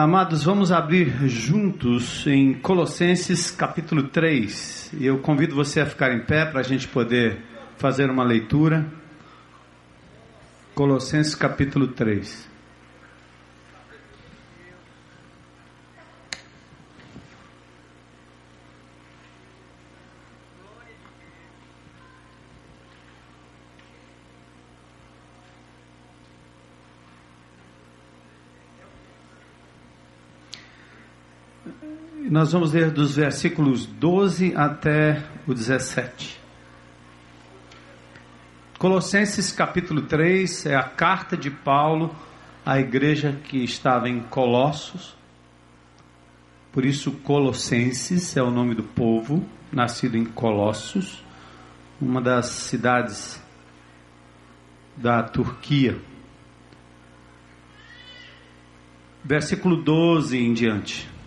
Amados, vamos abrir juntos em Colossenses capítulo 3. E eu convido você a ficar em pé para a gente poder fazer uma leitura. Colossenses capítulo 3. Nós vamos ler dos versículos 12 até o 17. Colossenses capítulo 3 é a carta de Paulo à igreja que estava em Colossos. Por isso, Colossenses é o nome do povo, nascido em Colossos, uma das cidades da Turquia. Versículo 12 em diante.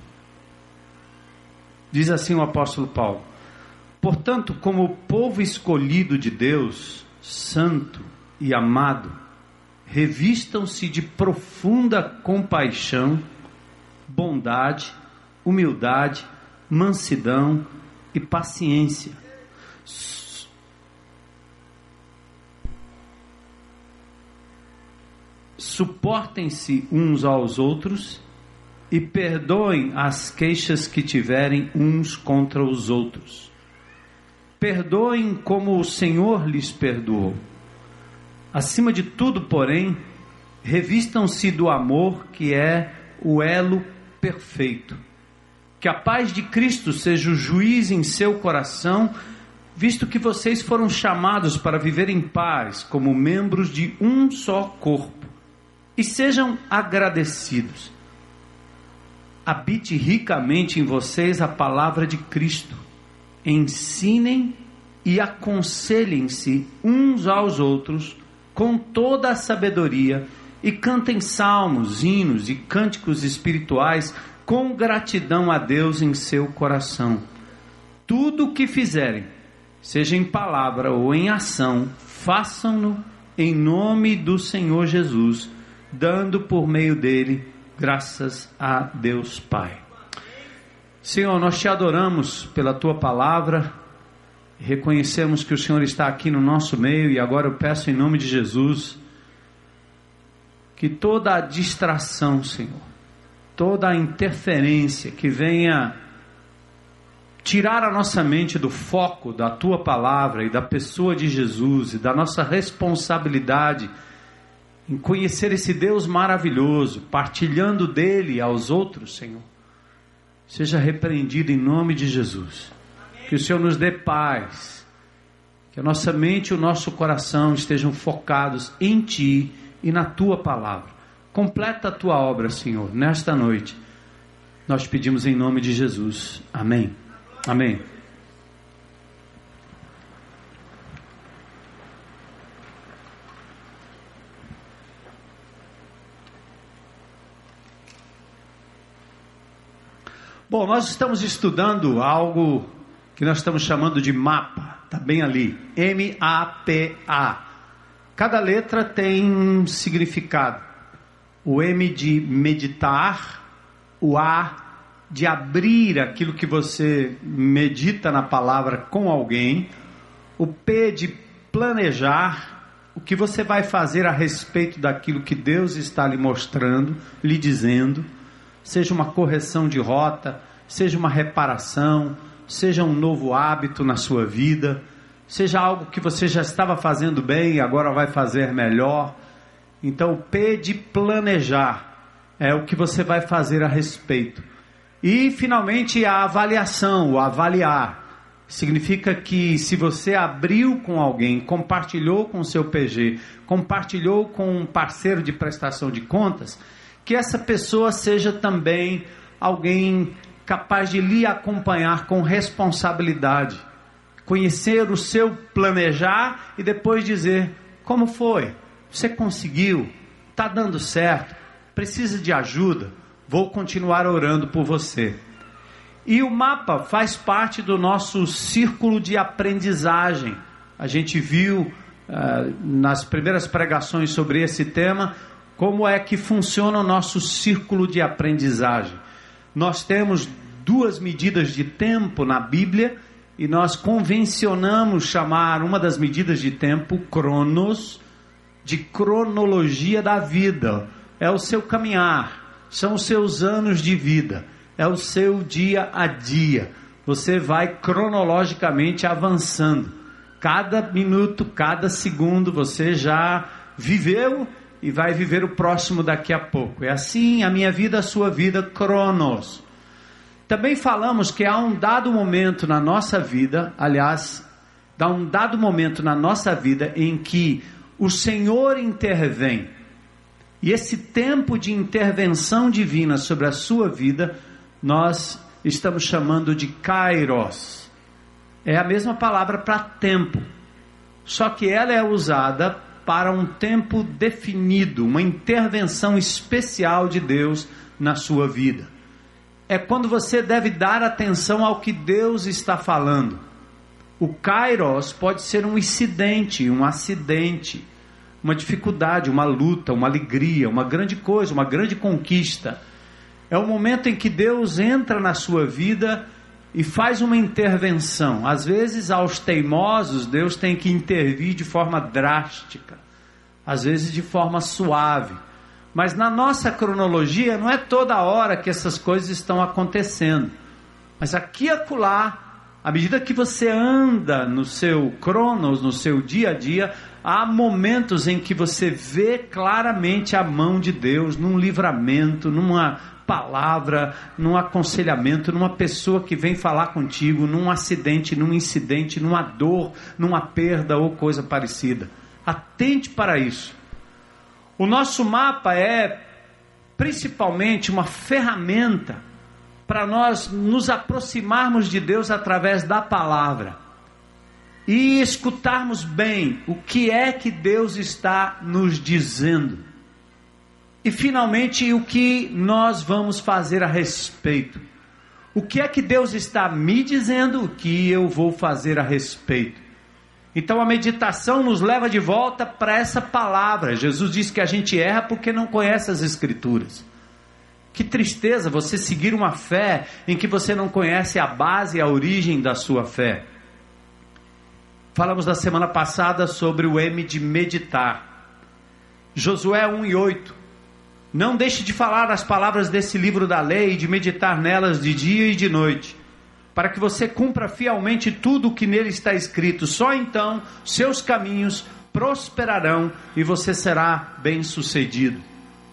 Diz assim o apóstolo Paulo: Portanto, como povo escolhido de Deus, santo e amado, revistam-se de profunda compaixão, bondade, humildade, mansidão e paciência. Suportem-se uns aos outros e perdoem as queixas que tiverem uns contra os outros. Perdoem como o Senhor lhes perdoou. Acima de tudo, porém, revistam-se do amor que é o elo perfeito. Que a paz de Cristo seja o juiz em seu coração, visto que vocês foram chamados para viver em paz como membros de um só corpo. E sejam agradecidos habite ricamente em vocês a palavra de Cristo. Ensinem e aconselhem-se uns aos outros com toda a sabedoria e cantem salmos, hinos e cânticos espirituais com gratidão a Deus em seu coração. Tudo o que fizerem, seja em palavra ou em ação, façam-no em nome do Senhor Jesus, dando por meio dele Graças a Deus Pai. Senhor, nós te adoramos pela tua palavra, reconhecemos que o Senhor está aqui no nosso meio e agora eu peço em nome de Jesus que toda a distração, Senhor, toda a interferência que venha tirar a nossa mente do foco da tua palavra e da pessoa de Jesus e da nossa responsabilidade em conhecer esse Deus maravilhoso, partilhando dele aos outros, Senhor, seja repreendido em nome de Jesus. Que o Senhor nos dê paz, que a nossa mente e o nosso coração estejam focados em Ti e na Tua palavra. Completa a Tua obra, Senhor, nesta noite. Nós pedimos em nome de Jesus. Amém. Amém. Bom, nós estamos estudando algo que nós estamos chamando de mapa, está bem ali, M-A-P-A. Cada letra tem um significado. O M de meditar, o A de abrir aquilo que você medita na palavra com alguém, o P de planejar o que você vai fazer a respeito daquilo que Deus está lhe mostrando, lhe dizendo seja uma correção de rota, seja uma reparação, seja um novo hábito na sua vida, seja algo que você já estava fazendo bem e agora vai fazer melhor. Então, P de planejar é o que você vai fazer a respeito. E, finalmente, a avaliação, o avaliar. Significa que se você abriu com alguém, compartilhou com o seu PG, compartilhou com um parceiro de prestação de contas, que essa pessoa seja também alguém capaz de lhe acompanhar com responsabilidade, conhecer o seu planejar e depois dizer como foi, você conseguiu, está dando certo, precisa de ajuda, vou continuar orando por você. E o mapa faz parte do nosso círculo de aprendizagem. A gente viu uh, nas primeiras pregações sobre esse tema como é que funciona o nosso círculo de aprendizagem. Nós temos duas medidas de tempo na Bíblia e nós convencionamos chamar uma das medidas de tempo, cronos, de cronologia da vida. É o seu caminhar, são os seus anos de vida, é o seu dia a dia. Você vai cronologicamente avançando. Cada minuto, cada segundo você já viveu e vai viver o próximo daqui a pouco. É assim a minha vida, a sua vida, cronos. Também falamos que há um dado momento na nossa vida, aliás, dá um dado momento na nossa vida em que o Senhor intervém. E esse tempo de intervenção divina sobre a sua vida, nós estamos chamando de kairos. É a mesma palavra para tempo, só que ela é usada para um tempo definido, uma intervenção especial de Deus na sua vida. É quando você deve dar atenção ao que Deus está falando. O kairos pode ser um incidente, um acidente, uma dificuldade, uma luta, uma alegria, uma grande coisa, uma grande conquista. É o momento em que Deus entra na sua vida e faz uma intervenção. Às vezes, aos teimosos, Deus tem que intervir de forma drástica, às vezes de forma suave. Mas na nossa cronologia, não é toda hora que essas coisas estão acontecendo. Mas aqui e acolá, à medida que você anda no seu cronos, no seu dia a dia, há momentos em que você vê claramente a mão de Deus num livramento, numa palavra, num aconselhamento, numa pessoa que vem falar contigo, num acidente, num incidente, numa dor, numa perda ou coisa parecida. Atente para isso. O nosso mapa é principalmente uma ferramenta para nós nos aproximarmos de Deus através da palavra e escutarmos bem o que é que Deus está nos dizendo. E finalmente, o que nós vamos fazer a respeito? O que é que Deus está me dizendo que eu vou fazer a respeito? Então a meditação nos leva de volta para essa palavra. Jesus disse que a gente erra porque não conhece as Escrituras. Que tristeza você seguir uma fé em que você não conhece a base e a origem da sua fé. Falamos na semana passada sobre o M de meditar. Josué 1 e 8. Não deixe de falar as palavras desse livro da lei e de meditar nelas de dia e de noite, para que você cumpra fielmente tudo o que nele está escrito. Só então seus caminhos prosperarão e você será bem-sucedido.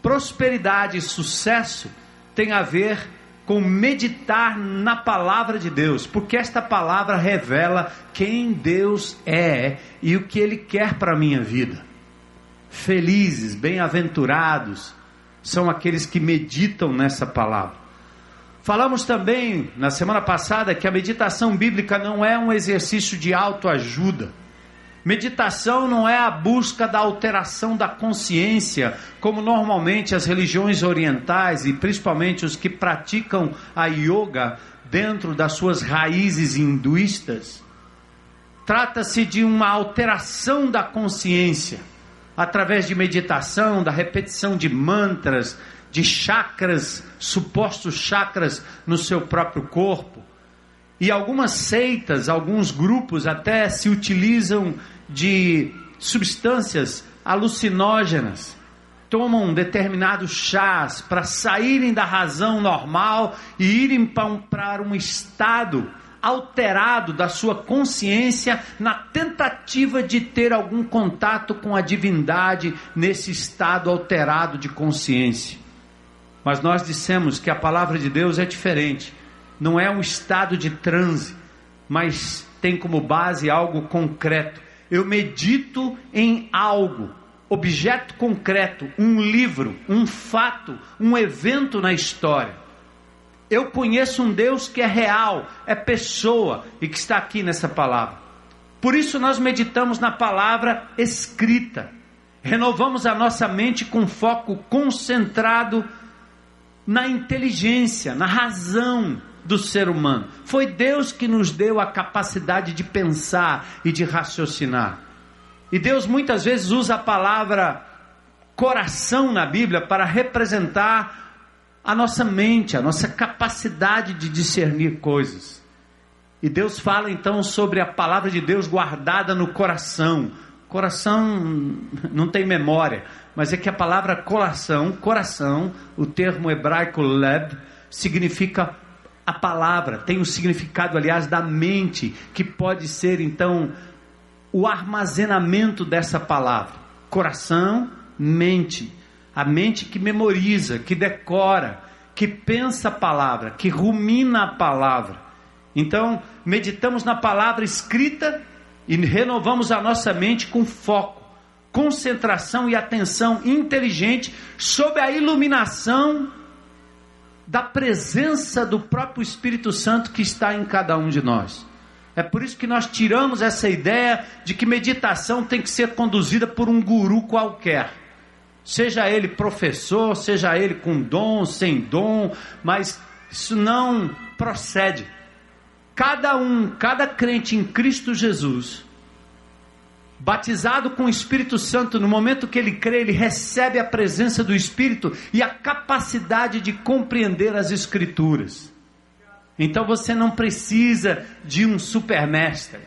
Prosperidade e sucesso tem a ver com meditar na palavra de Deus, porque esta palavra revela quem Deus é e o que ele quer para a minha vida. Felizes, bem-aventurados, são aqueles que meditam nessa palavra. Falamos também na semana passada que a meditação bíblica não é um exercício de autoajuda. Meditação não é a busca da alteração da consciência, como normalmente as religiões orientais e principalmente os que praticam a yoga dentro das suas raízes hinduístas. Trata-se de uma alteração da consciência através de meditação, da repetição de mantras, de chakras, supostos chakras no seu próprio corpo. E algumas seitas, alguns grupos até se utilizam de substâncias alucinógenas. Tomam determinados chás para saírem da razão normal e irem para um estado alterado da sua consciência na tentativa de ter algum contato com a divindade nesse estado alterado de consciência. Mas nós dissemos que a palavra de Deus é diferente. Não é um estado de transe, mas tem como base algo concreto. Eu medito em algo, objeto concreto, um livro, um fato, um evento na história. Eu conheço um Deus que é real, é pessoa e que está aqui nessa palavra. Por isso nós meditamos na palavra escrita. Renovamos a nossa mente com foco concentrado na inteligência, na razão do ser humano. Foi Deus que nos deu a capacidade de pensar e de raciocinar. E Deus muitas vezes usa a palavra coração na Bíblia para representar a nossa mente, a nossa capacidade de discernir coisas. E Deus fala então sobre a palavra de Deus guardada no coração. Coração não tem memória, mas é que a palavra coração, coração, o termo hebraico leb, significa a palavra, tem o significado, aliás, da mente, que pode ser então o armazenamento dessa palavra. Coração, mente. A mente que memoriza, que decora, que pensa a palavra, que rumina a palavra. Então, meditamos na palavra escrita e renovamos a nossa mente com foco, concentração e atenção inteligente sob a iluminação da presença do próprio Espírito Santo que está em cada um de nós. É por isso que nós tiramos essa ideia de que meditação tem que ser conduzida por um guru qualquer. Seja ele professor, seja ele com dom, sem dom, mas isso não procede. Cada um, cada crente em Cristo Jesus, batizado com o Espírito Santo, no momento que ele crê, ele recebe a presença do Espírito e a capacidade de compreender as Escrituras. Então você não precisa de um supermestre.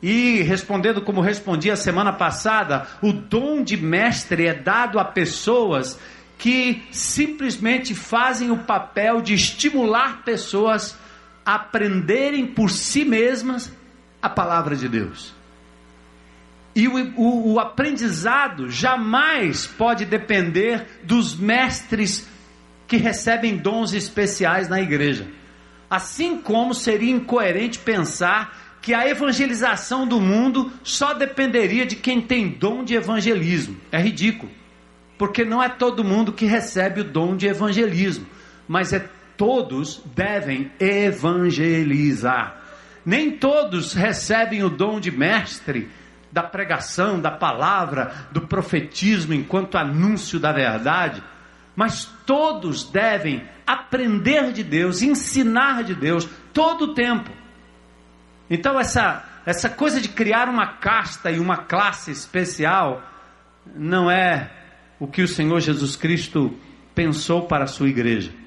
E respondendo como respondi a semana passada, o dom de mestre é dado a pessoas que simplesmente fazem o papel de estimular pessoas aprenderem por si mesmas a palavra de Deus. E o, o, o, aprendizado jamais pode depender dos mestres que recebem dons especiais na igreja. Assim como seria incoerente pensar que a evangelização do mundo só dependeria de quem tem dom de evangelismo. É ridículo. Porque não é todo mundo que recebe o dom de evangelismo, mas é todos devem evangelizar. Nem todos recebem o dom de mestre da pregação, da palavra, do profetismo enquanto anúncio da verdade, mas todos devem aprender de Deus, ensinar de Deus todo o tempo. Então essa essa coisa de criar uma casta e uma classe especial não é o que o Senhor Jesus Cristo pensou para a sua igreja.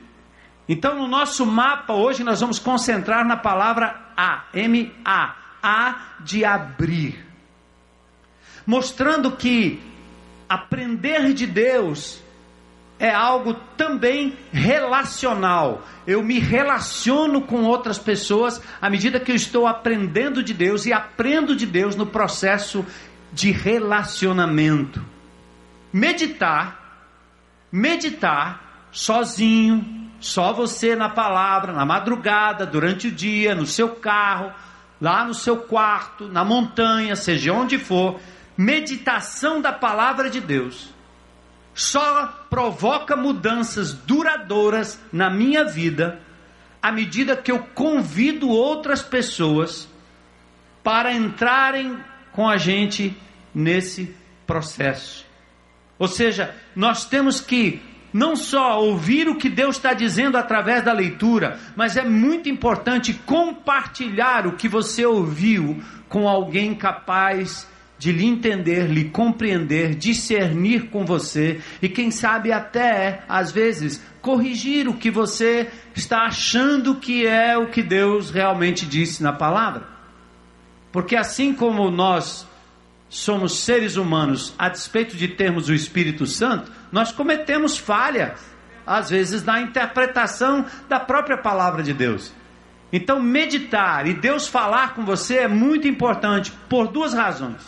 Então, no nosso mapa hoje, nós vamos concentrar na palavra A, M-A, A de abrir. Mostrando que aprender de Deus é algo também relacional. Eu me relaciono com outras pessoas à medida que eu estou aprendendo de Deus e aprendo de Deus no processo de relacionamento. Meditar, meditar sozinho, só você na palavra, na madrugada, durante o dia, no seu carro, lá no seu quarto, na montanha, seja onde for, meditação da palavra de Deus só provoca mudanças duradouras na minha vida à medida que eu convido outras pessoas para entrarem com a gente nesse processo. Ou seja, nós temos que não só ouvir o que Deus está dizendo através da leitura, mas é muito importante compartilhar o que você ouviu com alguém capaz de lhe entender, lhe compreender, discernir com você e quem sabe até, às vezes, corrigir o que você está achando que é o que Deus realmente disse na palavra. Porque assim como nós somos seres humanos, a despeito de termos o Espírito Santo, nós cometemos falhas, às vezes, na interpretação da própria palavra de Deus. Então, meditar e Deus falar com você é muito importante por duas razões.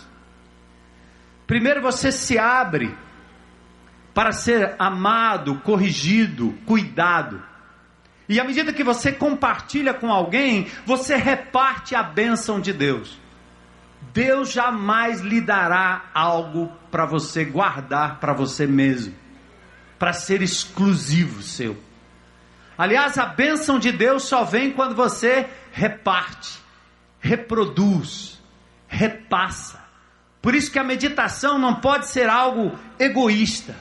Primeiro, você se abre para ser amado, corrigido, cuidado. E à medida que você compartilha com alguém, você reparte a bênção de Deus. Deus jamais lhe dará algo para você guardar para você mesmo, para ser exclusivo seu. Aliás, a bênção de Deus só vem quando você reparte, reproduz, repassa. Por isso que a meditação não pode ser algo egoísta.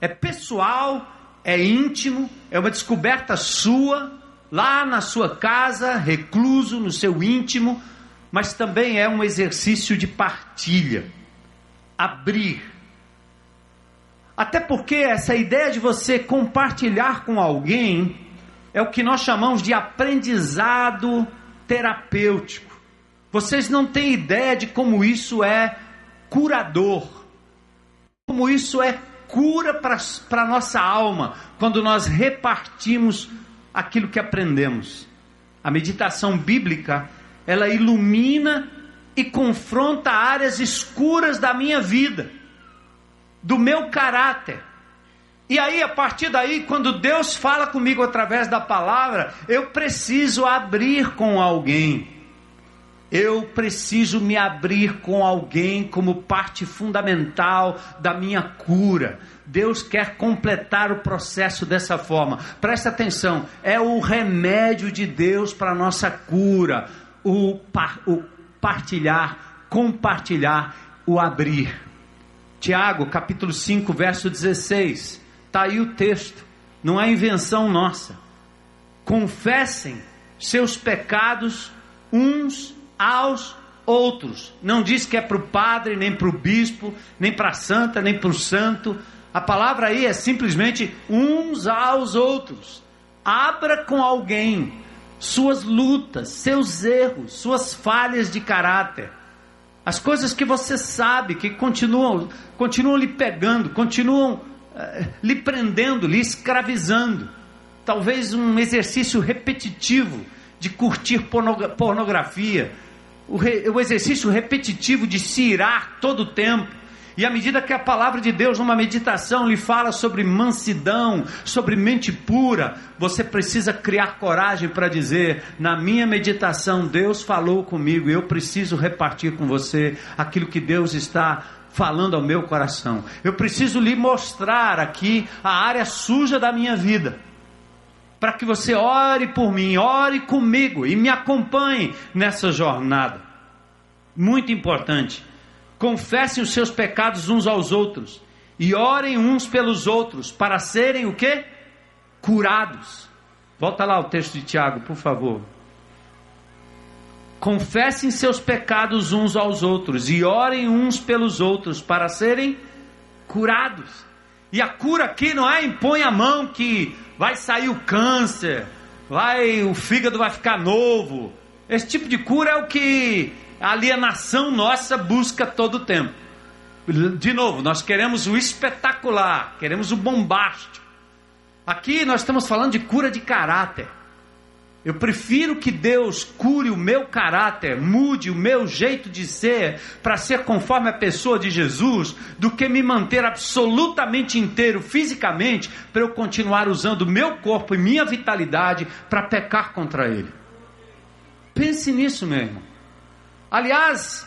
É pessoal, é íntimo, é uma descoberta sua, lá na sua casa, recluso, no seu íntimo mas também é um exercício de partilha. Abrir. Até porque essa ideia de você compartilhar com alguém é o que nós chamamos de aprendizado terapêutico. Vocês não têm ideia de como isso é curador, como isso é cura para a nossa alma, quando nós repartimos aquilo que aprendemos. A meditação bíblica, ela ilumina e confronta áreas escuras da minha vida, do meu caráter. E aí, a partir daí, quando Deus fala comigo através da palavra, eu preciso abrir com alguém. Eu preciso me abrir com alguém como parte fundamental da minha cura. Deus quer completar o processo dessa forma. Presta atenção, é o remédio de Deus para a nossa cura. O, o partilhar, compartilhar, o abrir. Tiago, capítulo 5, verso 16. Está aí o texto, não é invenção nossa. Confessem seus pecados uns aos outros. Não diz que é para o padre, nem para o bispo, nem para a santa, nem para o santo. A palavra aí é simplesmente uns aos outros. Abra com alguém suas lutas, seus erros, suas falhas de caráter, as coisas que você sabe que continuam, continuam lhe pegando, continuam uh, lhe prendendo, lhe escravizando. Talvez um exercício repetitivo de curtir pornografia, o, re, o exercício repetitivo de se irar todo o tempo e à medida que a palavra de Deus, numa meditação, lhe fala sobre mansidão, sobre mente pura, você precisa criar coragem para dizer: na minha meditação, Deus falou comigo eu preciso repartir com você aquilo que Deus está falando ao meu coração. Eu preciso lhe mostrar aqui a área suja da minha vida. Para que você ore por mim, ore comigo e me acompanhe nessa jornada. Muito importante confessem os seus pecados uns aos outros e orem uns pelos outros para serem o que? Curados. Volta lá o texto de Tiago, por favor. Confessem seus pecados uns aos outros e orem uns pelos outros para serem curados. E a cura aqui não é impõe a mão que vai sair o câncer, vai o fígado vai ficar novo. Esse tipo de cura é o que a alienação nossa busca todo o tempo. De novo, nós queremos o espetacular, queremos o bombástico. Aqui nós estamos falando de cura de caráter. Eu prefiro que Deus cure o meu caráter, mude o meu jeito de ser, para ser conforme a pessoa de Jesus, do que me manter absolutamente inteiro fisicamente, para eu continuar usando meu corpo e minha vitalidade para pecar contra Ele. Pense nisso, meu irmão. Aliás,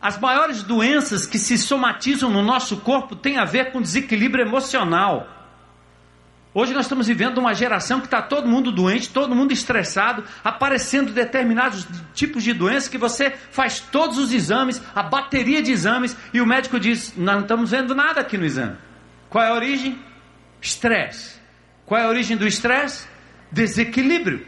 as maiores doenças que se somatizam no nosso corpo têm a ver com desequilíbrio emocional. Hoje nós estamos vivendo uma geração que está todo mundo doente, todo mundo estressado, aparecendo determinados tipos de doenças que você faz todos os exames, a bateria de exames, e o médico diz: Nós não estamos vendo nada aqui no exame. Qual é a origem? Estresse. Qual é a origem do estresse? Desequilíbrio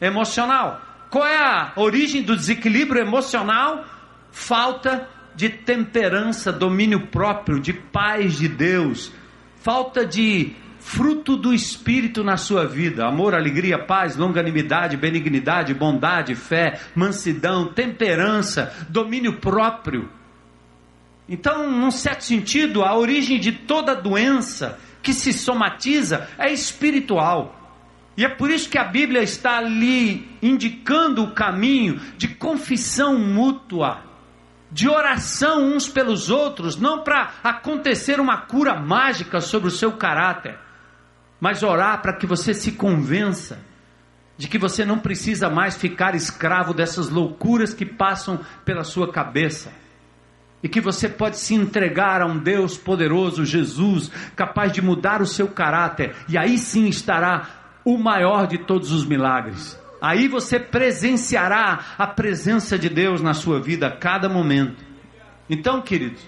emocional. Qual é a origem do desequilíbrio emocional? Falta de temperança, domínio próprio, de paz de Deus, falta de fruto do Espírito na sua vida: amor, alegria, paz, longanimidade, benignidade, bondade, fé, mansidão, temperança, domínio próprio. Então, num certo sentido, a origem de toda doença que se somatiza é espiritual. E é por isso que a Bíblia está ali indicando o caminho de confissão mútua, de oração uns pelos outros, não para acontecer uma cura mágica sobre o seu caráter, mas orar para que você se convença de que você não precisa mais ficar escravo dessas loucuras que passam pela sua cabeça. E que você pode se entregar a um Deus poderoso, Jesus, capaz de mudar o seu caráter, e aí sim estará o maior de todos os milagres. Aí você presenciará a presença de Deus na sua vida a cada momento. Então, queridos,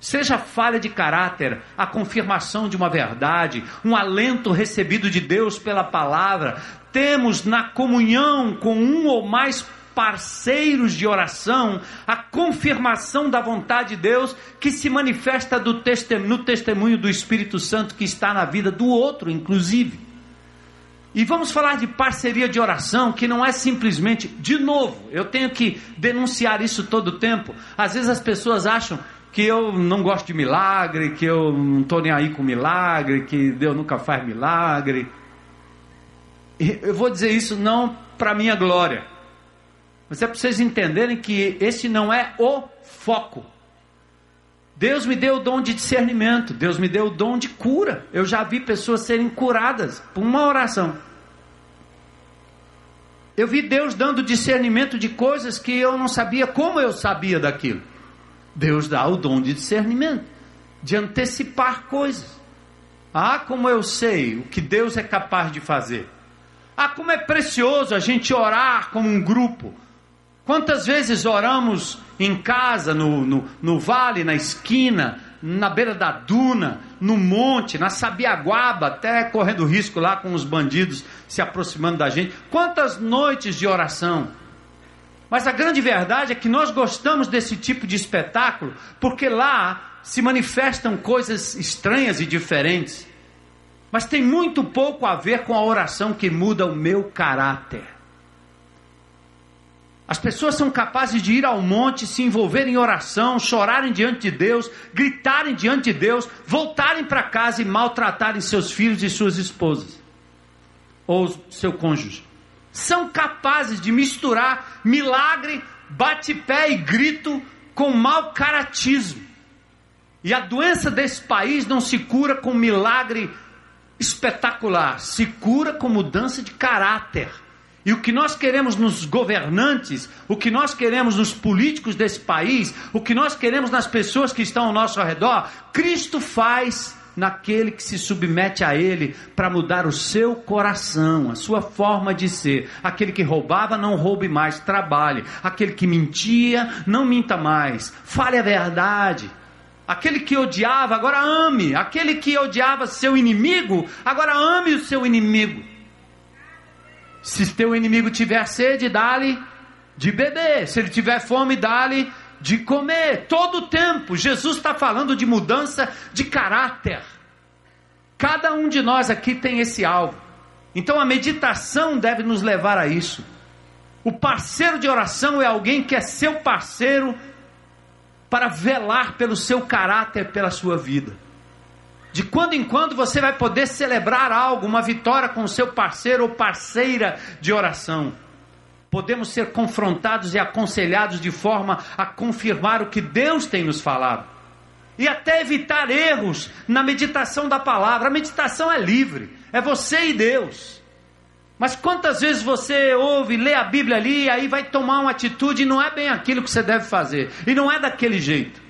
seja falha de caráter, a confirmação de uma verdade, um alento recebido de Deus pela palavra, temos na comunhão com um ou mais parceiros de oração, a confirmação da vontade de Deus que se manifesta no testemunho do Espírito Santo que está na vida do outro, inclusive. E vamos falar de parceria de oração, que não é simplesmente, de novo, eu tenho que denunciar isso todo o tempo. Às vezes as pessoas acham que eu não gosto de milagre, que eu não estou nem aí com milagre, que Deus nunca faz milagre. Eu vou dizer isso não para minha glória, mas é para vocês entenderem que esse não é o foco. Deus me deu o dom de discernimento, Deus me deu o dom de cura. Eu já vi pessoas serem curadas por uma oração. Eu vi Deus dando discernimento de coisas que eu não sabia como eu sabia daquilo. Deus dá o dom de discernimento, de antecipar coisas. Ah, como eu sei o que Deus é capaz de fazer. Ah, como é precioso a gente orar como um grupo. Quantas vezes oramos em casa, no, no, no vale, na esquina, na beira da duna, no monte, na Sabiaguaba, até correndo risco lá com os bandidos se aproximando da gente. Quantas noites de oração. Mas a grande verdade é que nós gostamos desse tipo de espetáculo porque lá se manifestam coisas estranhas e diferentes. Mas tem muito pouco a ver com a oração que muda o meu caráter. As pessoas são capazes de ir ao monte, se envolverem em oração, chorarem diante de Deus, gritarem diante de Deus, voltarem para casa e maltratarem seus filhos e suas esposas, ou seu cônjuge. São capazes de misturar milagre, bate-pé e grito com mau caratismo. E a doença desse país não se cura com milagre espetacular, se cura com mudança de caráter. E o que nós queremos nos governantes, o que nós queremos nos políticos desse país, o que nós queremos nas pessoas que estão ao nosso redor, Cristo faz naquele que se submete a Ele para mudar o seu coração, a sua forma de ser. Aquele que roubava, não roube mais, trabalhe. Aquele que mentia, não minta mais, fale a verdade. Aquele que odiava, agora ame. Aquele que odiava seu inimigo, agora ame o seu inimigo. Se teu inimigo tiver sede, dá-lhe de beber. Se ele tiver fome, dá-lhe de comer. Todo o tempo, Jesus está falando de mudança de caráter. Cada um de nós aqui tem esse alvo. Então a meditação deve nos levar a isso. O parceiro de oração é alguém que é seu parceiro para velar pelo seu caráter, pela sua vida. De quando em quando você vai poder celebrar algo, uma vitória com o seu parceiro ou parceira de oração. Podemos ser confrontados e aconselhados de forma a confirmar o que Deus tem nos falado. E até evitar erros na meditação da palavra. A meditação é livre, é você e Deus. Mas quantas vezes você ouve, lê a Bíblia ali, e aí vai tomar uma atitude e não é bem aquilo que você deve fazer, e não é daquele jeito.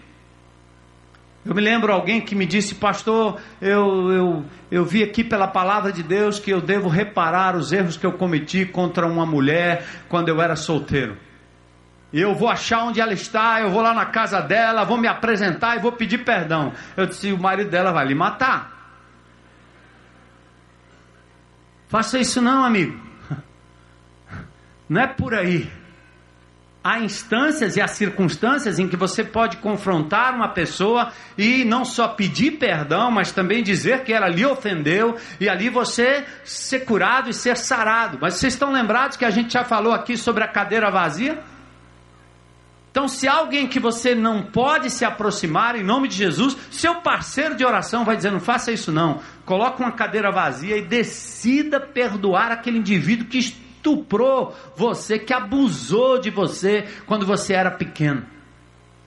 Eu me lembro alguém que me disse, pastor, eu, eu, eu vi aqui pela palavra de Deus que eu devo reparar os erros que eu cometi contra uma mulher quando eu era solteiro. Eu vou achar onde ela está, eu vou lá na casa dela, vou me apresentar e vou pedir perdão. Eu disse, o marido dela vai lhe matar. Faça isso não, amigo. Não é por aí. Há instâncias e há circunstâncias em que você pode confrontar uma pessoa e não só pedir perdão, mas também dizer que ela lhe ofendeu e ali você ser curado e ser sarado. Mas vocês estão lembrados que a gente já falou aqui sobre a cadeira vazia? Então, se alguém que você não pode se aproximar, em nome de Jesus, seu parceiro de oração vai dizer: não faça isso não. Coloque uma cadeira vazia e decida perdoar aquele indivíduo que estuprou você, que abusou de você quando você era pequeno.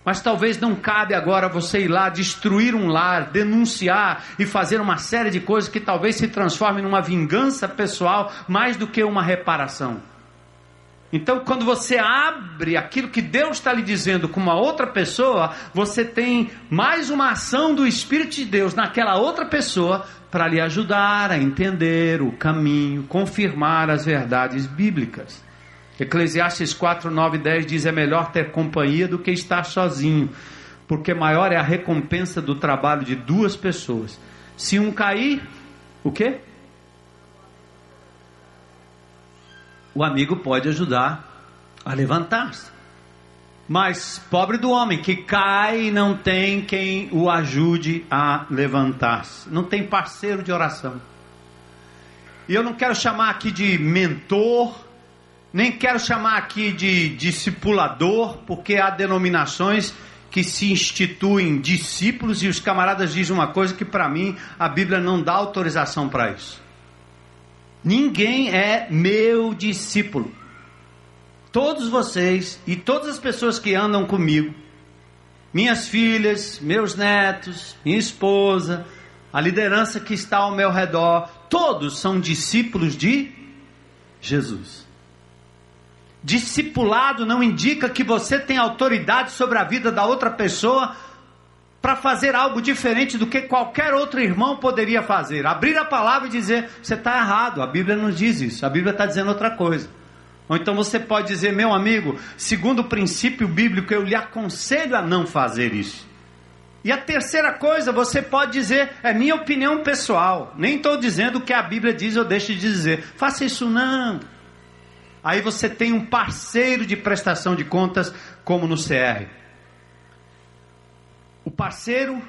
Mas talvez não cabe agora você ir lá destruir um lar, denunciar e fazer uma série de coisas que talvez se transformem numa vingança pessoal mais do que uma reparação. Então, quando você abre aquilo que Deus está lhe dizendo com uma outra pessoa, você tem mais uma ação do Espírito de Deus naquela outra pessoa para lhe ajudar a entender o caminho, confirmar as verdades bíblicas. Eclesiastes 4, 9 e 10 diz: É melhor ter companhia do que estar sozinho, porque maior é a recompensa do trabalho de duas pessoas. Se um cair, o quê? O amigo pode ajudar a levantar-se. Mas pobre do homem que cai e não tem quem o ajude a levantar-se, não tem parceiro de oração. E eu não quero chamar aqui de mentor, nem quero chamar aqui de discipulador, porque há denominações que se instituem discípulos e os camaradas dizem uma coisa que para mim a Bíblia não dá autorização para isso. Ninguém é meu discípulo. Todos vocês e todas as pessoas que andam comigo, minhas filhas, meus netos, minha esposa, a liderança que está ao meu redor, todos são discípulos de Jesus. Discipulado não indica que você tem autoridade sobre a vida da outra pessoa para fazer algo diferente do que qualquer outro irmão poderia fazer. Abrir a palavra e dizer: você está errado, a Bíblia não diz isso, a Bíblia está dizendo outra coisa. Ou então você pode dizer: meu amigo, segundo o princípio bíblico, eu lhe aconselho a não fazer isso. E a terceira coisa, você pode dizer: é minha opinião pessoal, nem estou dizendo o que a Bíblia diz ou deixa de dizer. Faça isso não. Aí você tem um parceiro de prestação de contas, como no CR. O parceiro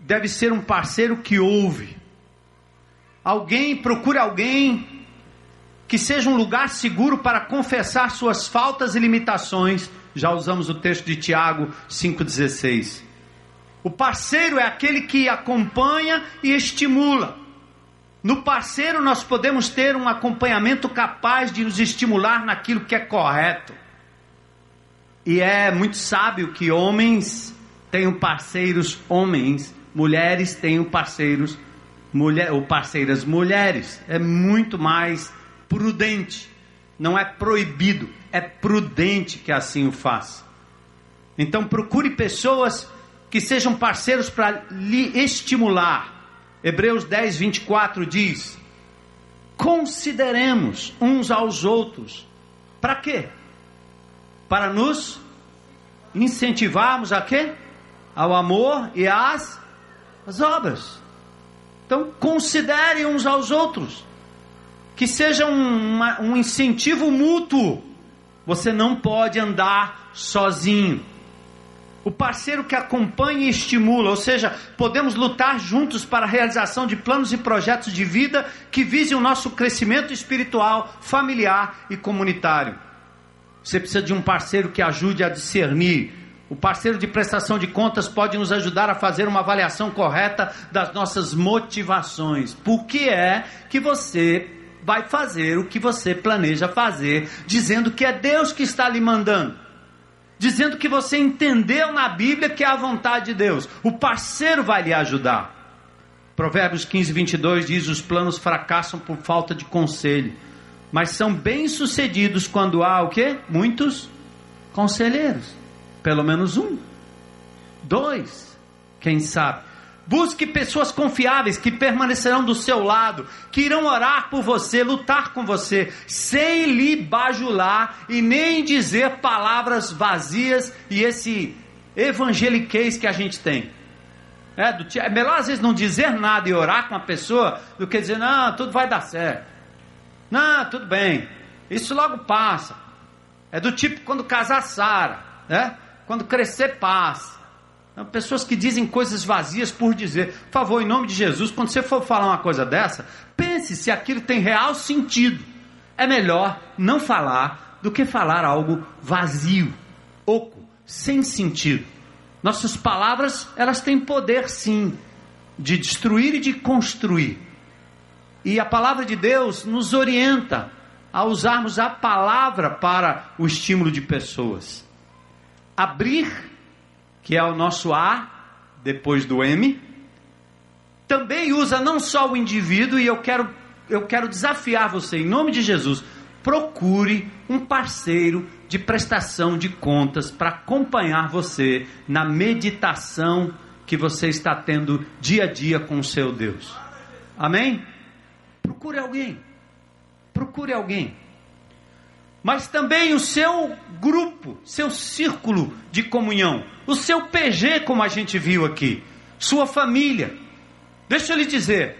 deve ser um parceiro que ouve. Alguém, procure alguém que seja um lugar seguro para confessar suas faltas e limitações. Já usamos o texto de Tiago 5,16. O parceiro é aquele que acompanha e estimula. No parceiro, nós podemos ter um acompanhamento capaz de nos estimular naquilo que é correto. E é muito sábio que homens tenham parceiros homens, mulheres tenham parceiros mulher, ou parceiras mulheres. É muito mais prudente. Não é proibido, é prudente que assim o faça. Então procure pessoas que sejam parceiros para lhe estimular Hebreus 10, 24 diz: Consideremos uns aos outros. Para quê? Para nos incentivarmos a quê? Ao amor e às, às obras. Então, considere uns aos outros. Que seja um, um incentivo mútuo. Você não pode andar sozinho o parceiro que acompanha e estimula, ou seja, podemos lutar juntos para a realização de planos e projetos de vida que visem o nosso crescimento espiritual, familiar e comunitário. Você precisa de um parceiro que ajude a discernir. O parceiro de prestação de contas pode nos ajudar a fazer uma avaliação correta das nossas motivações. Por que é que você vai fazer o que você planeja fazer, dizendo que é Deus que está lhe mandando? dizendo que você entendeu na Bíblia que é a vontade de Deus. O parceiro vai lhe ajudar. Provérbios 15, 22 diz: Os planos fracassam por falta de conselho, mas são bem-sucedidos quando há o quê? Muitos conselheiros. Pelo menos um, dois, quem sabe. Busque pessoas confiáveis que permanecerão do seu lado, que irão orar por você, lutar com você, sem lhe bajular e nem dizer palavras vazias e esse evangeliquez que a gente tem. É, do, é melhor às vezes não dizer nada e orar com a pessoa do que dizer, não, tudo vai dar certo. Não, tudo bem. Isso logo passa. É do tipo quando casar Sara, né? Quando crescer passa. Pessoas que dizem coisas vazias por dizer. Por favor, em nome de Jesus, quando você for falar uma coisa dessa, pense se aquilo tem real sentido. É melhor não falar do que falar algo vazio, oco, sem sentido. Nossas palavras, elas têm poder sim de destruir e de construir. E a palavra de Deus nos orienta a usarmos a palavra para o estímulo de pessoas. Abrir que é o nosso A depois do M, também usa não só o indivíduo, e eu quero, eu quero desafiar você, em nome de Jesus, procure um parceiro de prestação de contas para acompanhar você na meditação que você está tendo dia a dia com o seu Deus. Amém? Procure alguém. Procure alguém mas também o seu grupo, seu círculo de comunhão, o seu PG, como a gente viu aqui, sua família. Deixa eu lhe dizer,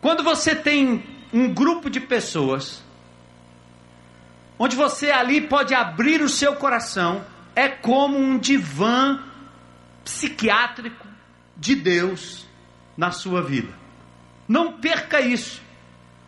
quando você tem um grupo de pessoas onde você ali pode abrir o seu coração, é como um divã psiquiátrico de Deus na sua vida. Não perca isso.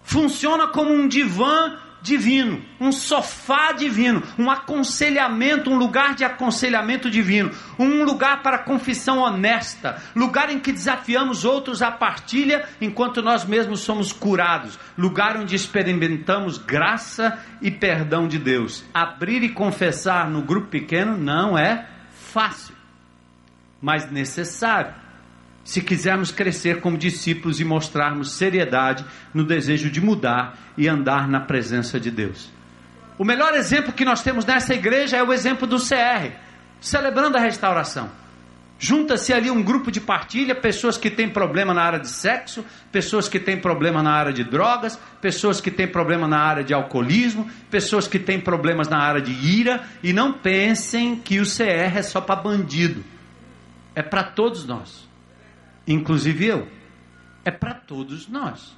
Funciona como um divã divino, um sofá divino, um aconselhamento, um lugar de aconselhamento divino, um lugar para confissão honesta, lugar em que desafiamos outros à partilha enquanto nós mesmos somos curados, lugar onde experimentamos graça e perdão de Deus. Abrir e confessar no grupo pequeno não é fácil, mas necessário se quisermos crescer como discípulos e mostrarmos seriedade no desejo de mudar e andar na presença de Deus. O melhor exemplo que nós temos nessa igreja é o exemplo do CR, celebrando a restauração. Junta-se ali um grupo de partilha, pessoas que têm problema na área de sexo, pessoas que têm problema na área de drogas, pessoas que têm problema na área de alcoolismo, pessoas que têm problemas na área de ira, e não pensem que o CR é só para bandido. É para todos nós inclusive eu. É para todos nós.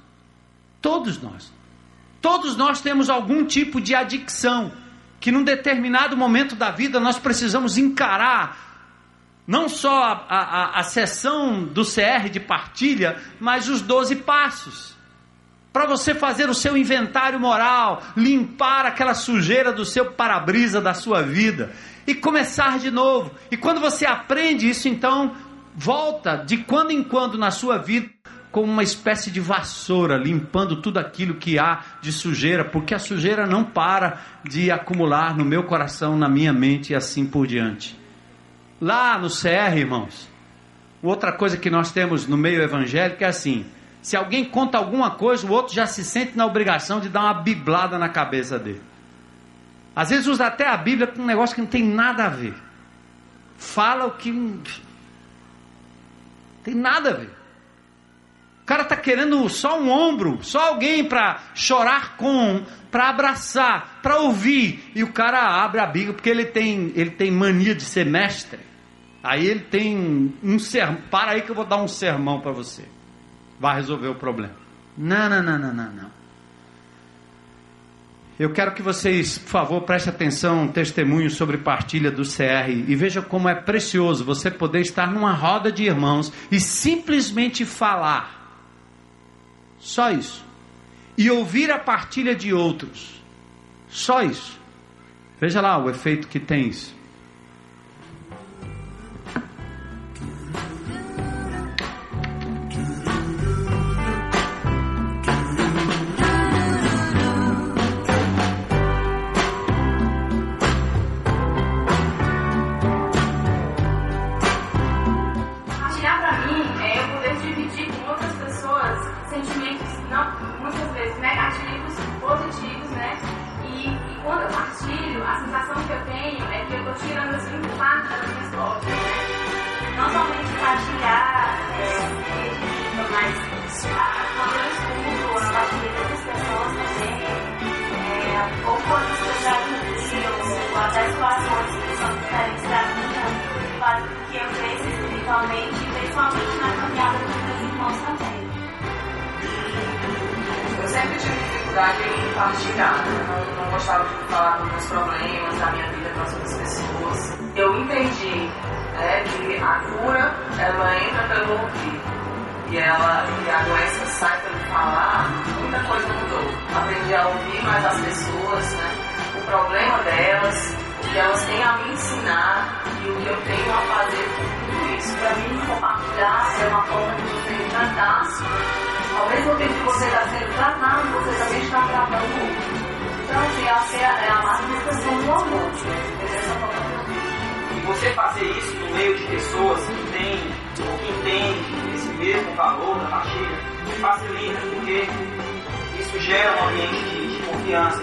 Todos nós. Todos nós temos algum tipo de adicção que num determinado momento da vida nós precisamos encarar não só a, a, a sessão do CR de partilha, mas os 12 passos. Para você fazer o seu inventário moral, limpar aquela sujeira do seu para-brisa da sua vida e começar de novo. E quando você aprende isso, então volta de quando em quando na sua vida como uma espécie de vassoura, limpando tudo aquilo que há de sujeira, porque a sujeira não para de acumular no meu coração, na minha mente e assim por diante. Lá no CR, irmãos, outra coisa que nós temos no meio evangélico é assim: se alguém conta alguma coisa, o outro já se sente na obrigação de dar uma biblada na cabeça dele. Às vezes usa até a Bíblia com um negócio que não tem nada a ver. Fala o que tem nada a ver. O cara está querendo só um ombro, só alguém para chorar com, para abraçar, para ouvir. E o cara abre a Bíblia porque ele tem, ele tem mania de ser mestre. Aí ele tem um sermão. Para aí que eu vou dar um sermão para você. Vai resolver o problema. Não, não, não, não, não, não. Eu quero que vocês, por favor, prestem atenção, um testemunho sobre partilha do CR e veja como é precioso você poder estar numa roda de irmãos e simplesmente falar. Só isso. E ouvir a partilha de outros. Só isso. Veja lá o efeito que tem isso.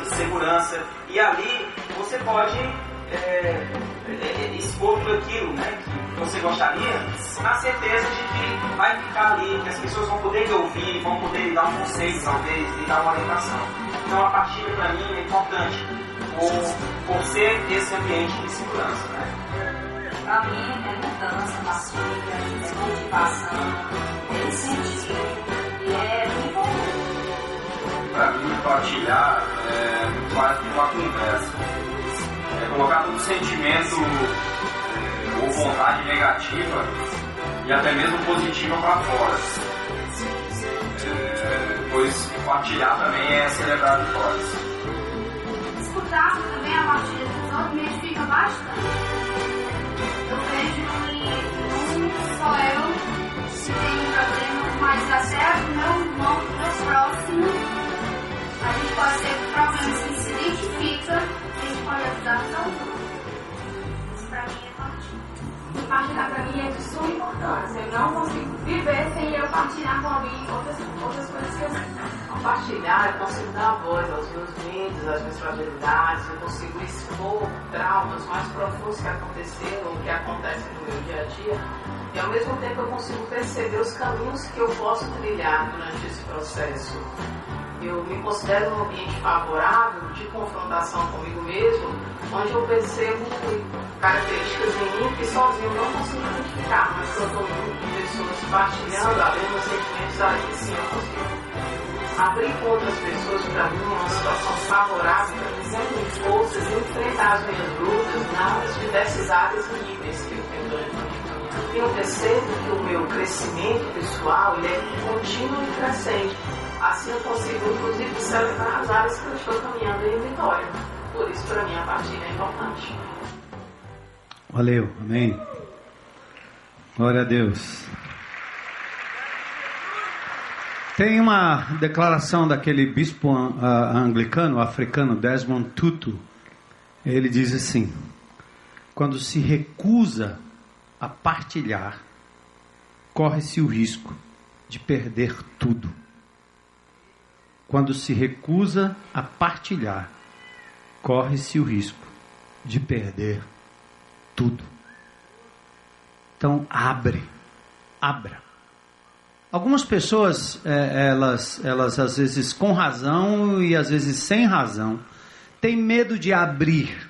de segurança. E ali você pode é, é, é, expor tudo aquilo né, que você gostaria, na certeza de que vai ficar ali, que as pessoas vão poder te ouvir, vão poder lhe dar um conselho, talvez, lhe dar uma orientação. Então a partilha para mim é importante, por, por ser esse ambiente de segurança. Né? Para mim é mudança, partilha, é motivação, é incentivo, e é para mim partilhar é muito mais que uma conversa. É colocar todo sentimento é, ou vontade negativa e até mesmo positiva para fora. É, pois partilhar também é celebrar vitórias. Escutar também a partir dos outros me edifica bastante. Eu vejo que não só eu que tenho problemas, mas até o meu irmão, dos próximo a gente pode ter problemas que se identifica e a gente pode ajudar os outros. Isso pra mim é partilha. Partilhar para mim é de suma importância. Eu não consigo viver sem eu partilhar com alguém outras, outras coisas que eu compartilhar, eu consigo dar voz aos meus medos, às minhas fragilidades, eu consigo expor traumas mais profundos que aconteceram, que acontecem no meu dia a dia, e ao mesmo tempo eu consigo perceber os caminhos que eu posso trilhar durante esse processo. Eu me considero um ambiente favorável de confrontação comigo mesmo, onde eu percebo características em mim que sozinho não consigo identificar, mas quando eu com pessoas partilhando, abrindo meus sentimentos, aí sim eu consigo abrir com outras pessoas para mim é uma situação favorável sempre forças enfrentar as minhas lutas nas diversas áreas e níveis que eu tenho. Eu percebo que o meu crescimento pessoal ele é contínuo e crescente. Assim eu consigo, inclusive, celebrar as áreas que eu estou caminhando em vitória. Por isso, para mim, a partilha é importante. Valeu, amém. Glória a Deus. Tem uma declaração daquele bispo anglicano, africano, Desmond Tutu. Ele diz assim: quando se recusa a partilhar, corre-se o risco de perder tudo. Quando se recusa a partilhar, corre-se o risco de perder tudo. Então, abre, abra. Algumas pessoas, é, elas, elas às vezes com razão e às vezes sem razão, têm medo de abrir.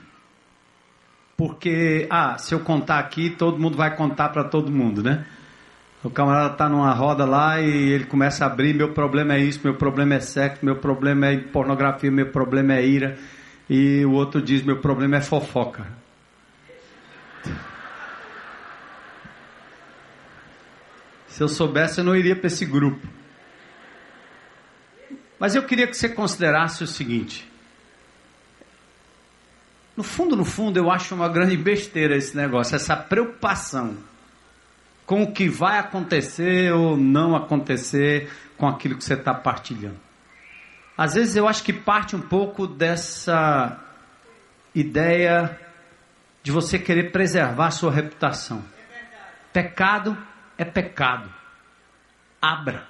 Porque, ah, se eu contar aqui, todo mundo vai contar para todo mundo, né? O camarada está numa roda lá e ele começa a abrir: meu problema é isso, meu problema é sexo, meu problema é pornografia, meu problema é ira. E o outro diz: meu problema é fofoca. Se eu soubesse, eu não iria para esse grupo. Mas eu queria que você considerasse o seguinte. No fundo, no fundo, eu acho uma grande besteira esse negócio, essa preocupação com o que vai acontecer ou não acontecer com aquilo que você está partilhando. Às vezes eu acho que parte um pouco dessa ideia de você querer preservar sua reputação. Pecado é pecado. Abra.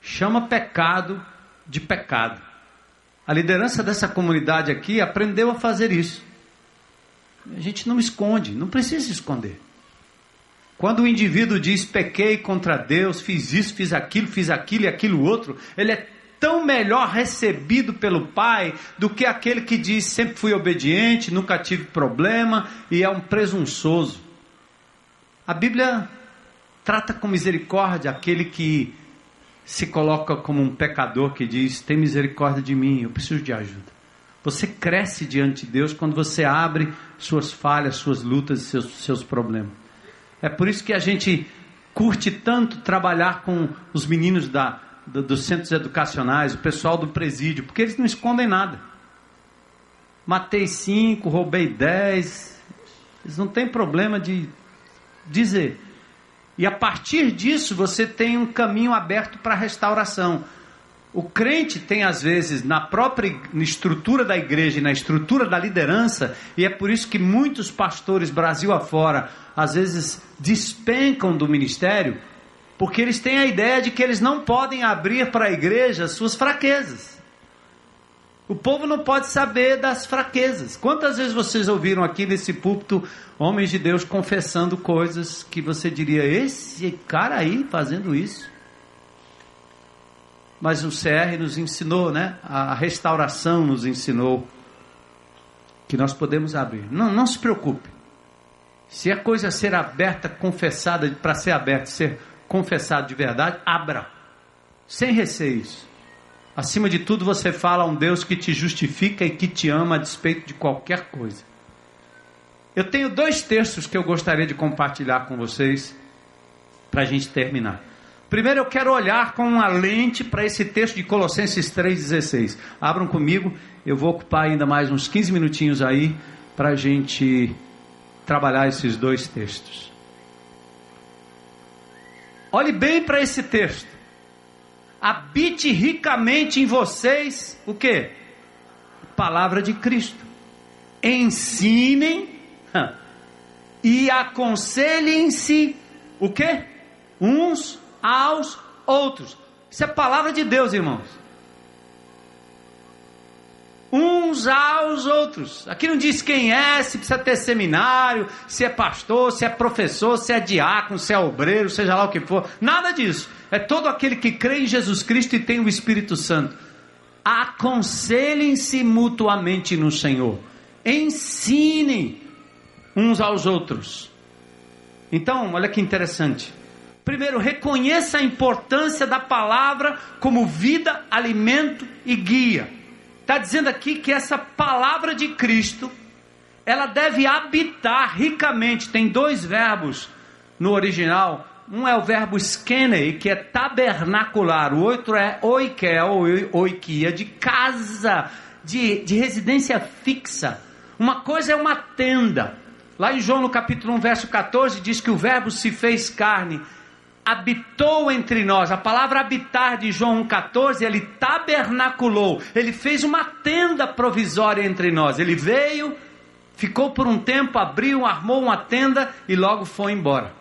Chama pecado de pecado. A liderança dessa comunidade aqui aprendeu a fazer isso. A gente não esconde, não precisa esconder. Quando o indivíduo diz pequei contra Deus, fiz isso, fiz aquilo, fiz aquilo e aquilo outro, ele é tão melhor recebido pelo Pai do que aquele que diz sempre fui obediente, nunca tive problema e é um presunçoso. A Bíblia Trata com misericórdia aquele que se coloca como um pecador que diz: Tem misericórdia de mim, eu preciso de ajuda. Você cresce diante de Deus quando você abre suas falhas, suas lutas e seus, seus problemas. É por isso que a gente curte tanto trabalhar com os meninos da, do, dos centros educacionais, o pessoal do presídio, porque eles não escondem nada. Matei cinco, roubei dez. Eles não têm problema de dizer. E a partir disso você tem um caminho aberto para a restauração. O crente tem, às vezes, na própria estrutura da igreja e na estrutura da liderança, e é por isso que muitos pastores, Brasil afora, às vezes despencam do ministério, porque eles têm a ideia de que eles não podem abrir para a igreja suas fraquezas. O povo não pode saber das fraquezas. Quantas vezes vocês ouviram aqui nesse púlpito homens de Deus confessando coisas que você diria, esse cara aí fazendo isso? Mas o CR nos ensinou, né? A restauração nos ensinou que nós podemos abrir. Não, não se preocupe. Se a coisa ser aberta, confessada, para ser aberta, ser confessado de verdade, abra. Sem receios. Acima de tudo, você fala a um Deus que te justifica e que te ama a despeito de qualquer coisa. Eu tenho dois textos que eu gostaria de compartilhar com vocês para a gente terminar. Primeiro, eu quero olhar com uma lente para esse texto de Colossenses 3,16. Abram comigo, eu vou ocupar ainda mais uns 15 minutinhos aí para a gente trabalhar esses dois textos. Olhe bem para esse texto habite ricamente em vocês o que? Palavra de Cristo. Ensinem e aconselhem-se o que? Uns aos outros. Isso é palavra de Deus, irmãos. Uns aos outros. Aqui não diz quem é, se precisa ter seminário, se é pastor, se é professor, se é diácono, se é obreiro, seja lá o que for. Nada disso é todo aquele que crê em Jesus Cristo e tem o Espírito Santo. Aconselhem-se mutuamente no Senhor. Ensinem uns aos outros. Então, olha que interessante. Primeiro, reconheça a importância da palavra como vida, alimento e guia. Está dizendo aqui que essa palavra de Cristo, ela deve habitar ricamente. Tem dois verbos no original um é o verbo skenei, que é tabernacular, o outro é oikel, oikia, de casa, de, de residência fixa. Uma coisa é uma tenda. Lá em João no capítulo 1, verso 14, diz que o verbo se fez carne, habitou entre nós. A palavra habitar de João 1,14, ele tabernaculou, ele fez uma tenda provisória entre nós. Ele veio, ficou por um tempo, abriu, armou uma tenda e logo foi embora.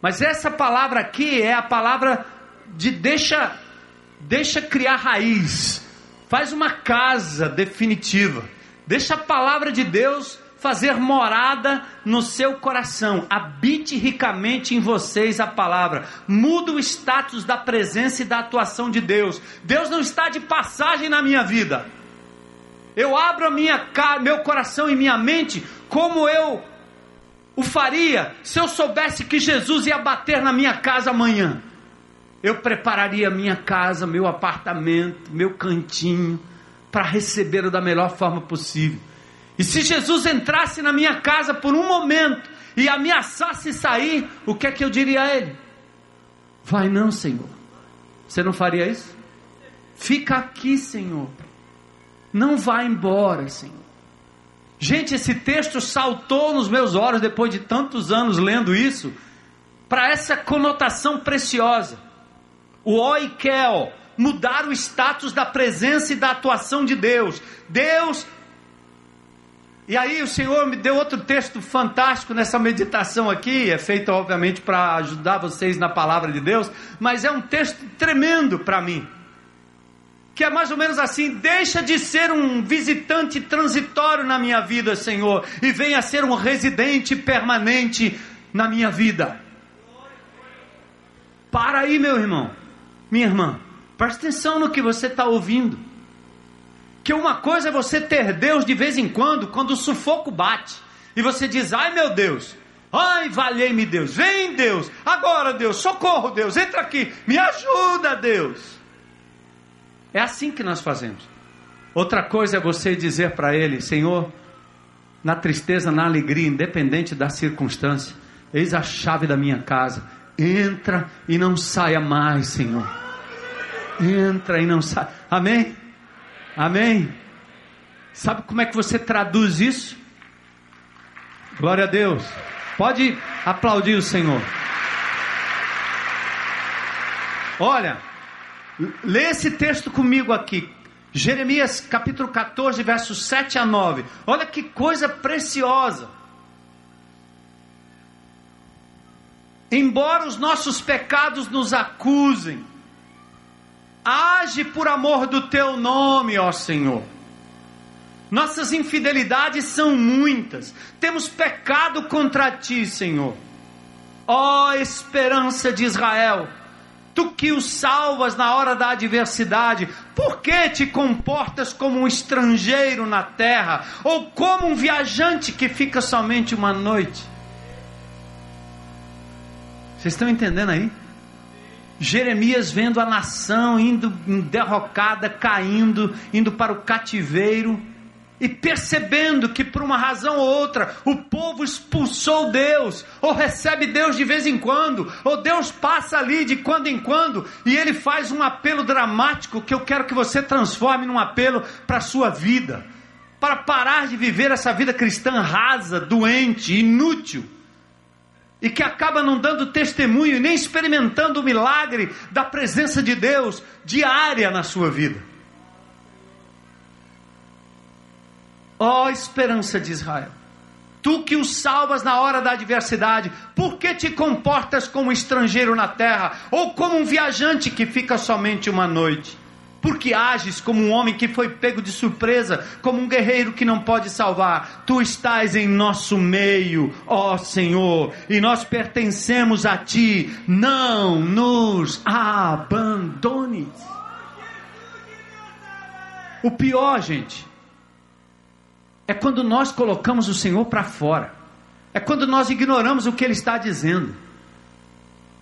Mas essa palavra aqui é a palavra de deixa, deixa criar raiz. Faz uma casa definitiva. Deixa a palavra de Deus fazer morada no seu coração. Habite ricamente em vocês a palavra. Muda o status da presença e da atuação de Deus. Deus não está de passagem na minha vida. Eu abro a minha meu coração e minha mente como eu o faria se eu soubesse que Jesus ia bater na minha casa amanhã. Eu prepararia minha casa, meu apartamento, meu cantinho, para recebê-lo da melhor forma possível. E se Jesus entrasse na minha casa por um momento e ameaçasse sair, o que é que eu diria a ele? Vai não, Senhor. Você não faria isso? Fica aqui, Senhor. Não vá embora, Senhor. Gente, esse texto saltou nos meus olhos depois de tantos anos lendo isso, para essa conotação preciosa. O oikel, mudar o status da presença e da atuação de Deus. Deus. E aí o Senhor me deu outro texto fantástico nessa meditação aqui, é feito obviamente para ajudar vocês na palavra de Deus, mas é um texto tremendo para mim que é mais ou menos assim: deixa de ser um visitante transitório na minha vida, Senhor, e venha ser um residente permanente na minha vida. Para aí, meu irmão, minha irmã, preste atenção no que você está ouvindo. Que uma coisa é você ter Deus de vez em quando, quando o sufoco bate, e você diz: ai meu Deus, ai valei-me Deus, vem Deus, agora Deus, socorro Deus, entra aqui, me ajuda Deus. É assim que nós fazemos. Outra coisa é você dizer para ele: Senhor, na tristeza, na alegria, independente da circunstância, eis a chave da minha casa. Entra e não saia mais, Senhor. Entra e não saia. Amém? Amém? Sabe como é que você traduz isso? Glória a Deus. Pode aplaudir o Senhor. Olha, Lê esse texto comigo aqui. Jeremias capítulo 14, versos 7 a 9. Olha que coisa preciosa. Embora os nossos pecados nos acusem, age por amor do teu nome, ó Senhor. Nossas infidelidades são muitas, temos pecado contra ti, Senhor. Ó esperança de Israel, tu que o salvas na hora da adversidade, por que te comportas como um estrangeiro na terra, ou como um viajante que fica somente uma noite? Vocês estão entendendo aí? Jeremias vendo a nação indo derrocada, caindo, indo para o cativeiro e percebendo que por uma razão ou outra o povo expulsou Deus, ou recebe Deus de vez em quando, ou Deus passa ali de quando em quando e ele faz um apelo dramático que eu quero que você transforme num apelo para a sua vida, para parar de viver essa vida cristã rasa, doente, inútil. E que acaba não dando testemunho, nem experimentando o milagre da presença de Deus diária na sua vida. Ó oh, esperança de Israel, tu que os salvas na hora da adversidade, por que te comportas como estrangeiro na terra, ou como um viajante que fica somente uma noite? Porque ages como um homem que foi pego de surpresa, como um guerreiro que não pode salvar. Tu estás em nosso meio, ó Senhor, e nós pertencemos a ti. Não nos abandones. O pior, gente, é quando nós colocamos o Senhor para fora. É quando nós ignoramos o que Ele está dizendo.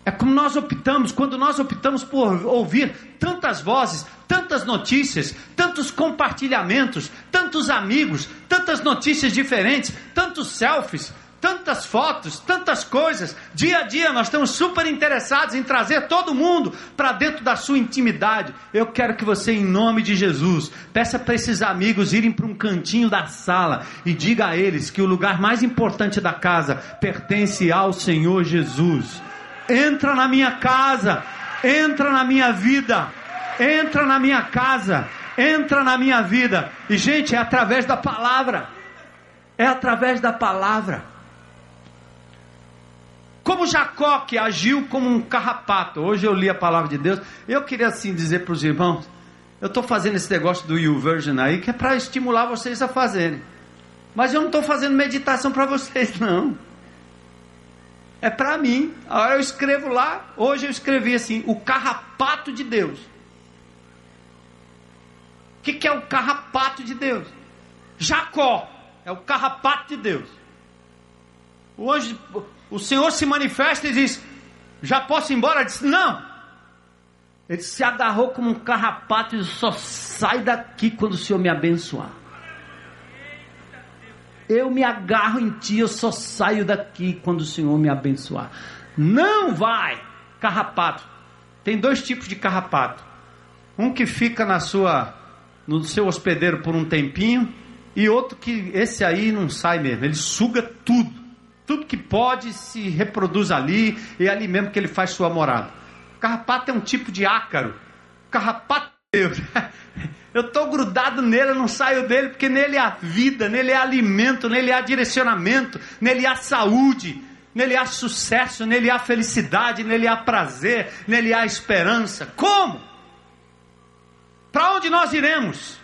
É como nós optamos, quando nós optamos por ouvir tantas vozes, tantas notícias, tantos compartilhamentos, tantos amigos, tantas notícias diferentes, tantos selfies, tantas fotos, tantas coisas. Dia a dia nós estamos super interessados em trazer todo mundo para dentro da sua intimidade. Eu quero que você, em nome de Jesus, peça para esses amigos irem para um cantinho da sala e diga a eles que o lugar mais importante da casa pertence ao Senhor Jesus. Entra na minha casa, entra na minha vida, entra na minha casa, entra na minha vida. E gente, é através da palavra. É através da palavra. Como Jacó que agiu como um carrapato. Hoje eu li a palavra de Deus. Eu queria assim dizer para os irmãos: eu estou fazendo esse negócio do You Virgin aí que é para estimular vocês a fazerem. Mas eu não estou fazendo meditação para vocês, não. É para mim. Agora eu escrevo lá. Hoje eu escrevi assim: o carrapato de Deus. O que, que é o carrapato de Deus? Jacó é o carrapato de Deus. Hoje o Senhor se manifesta e diz: Já posso ir embora? Ele disse: Não. Ele se agarrou como um carrapato e disse, só sai daqui quando o Senhor me abençoar. Eu me agarro em ti, eu só saio daqui quando o Senhor me abençoar. Não vai, carrapato. Tem dois tipos de carrapato. Um que fica na sua, no seu hospedeiro por um tempinho e outro que esse aí não sai mesmo. Ele suga tudo tudo que pode se reproduz ali, e é ali mesmo que ele faz sua morada. Carrapato é um tipo de ácaro. Carrapato, eu estou grudado nele, eu não saio dele, porque nele há vida, nele há alimento, nele há direcionamento, nele há saúde, nele há sucesso, nele há felicidade, nele há prazer, nele há esperança. Como? Para onde nós iremos?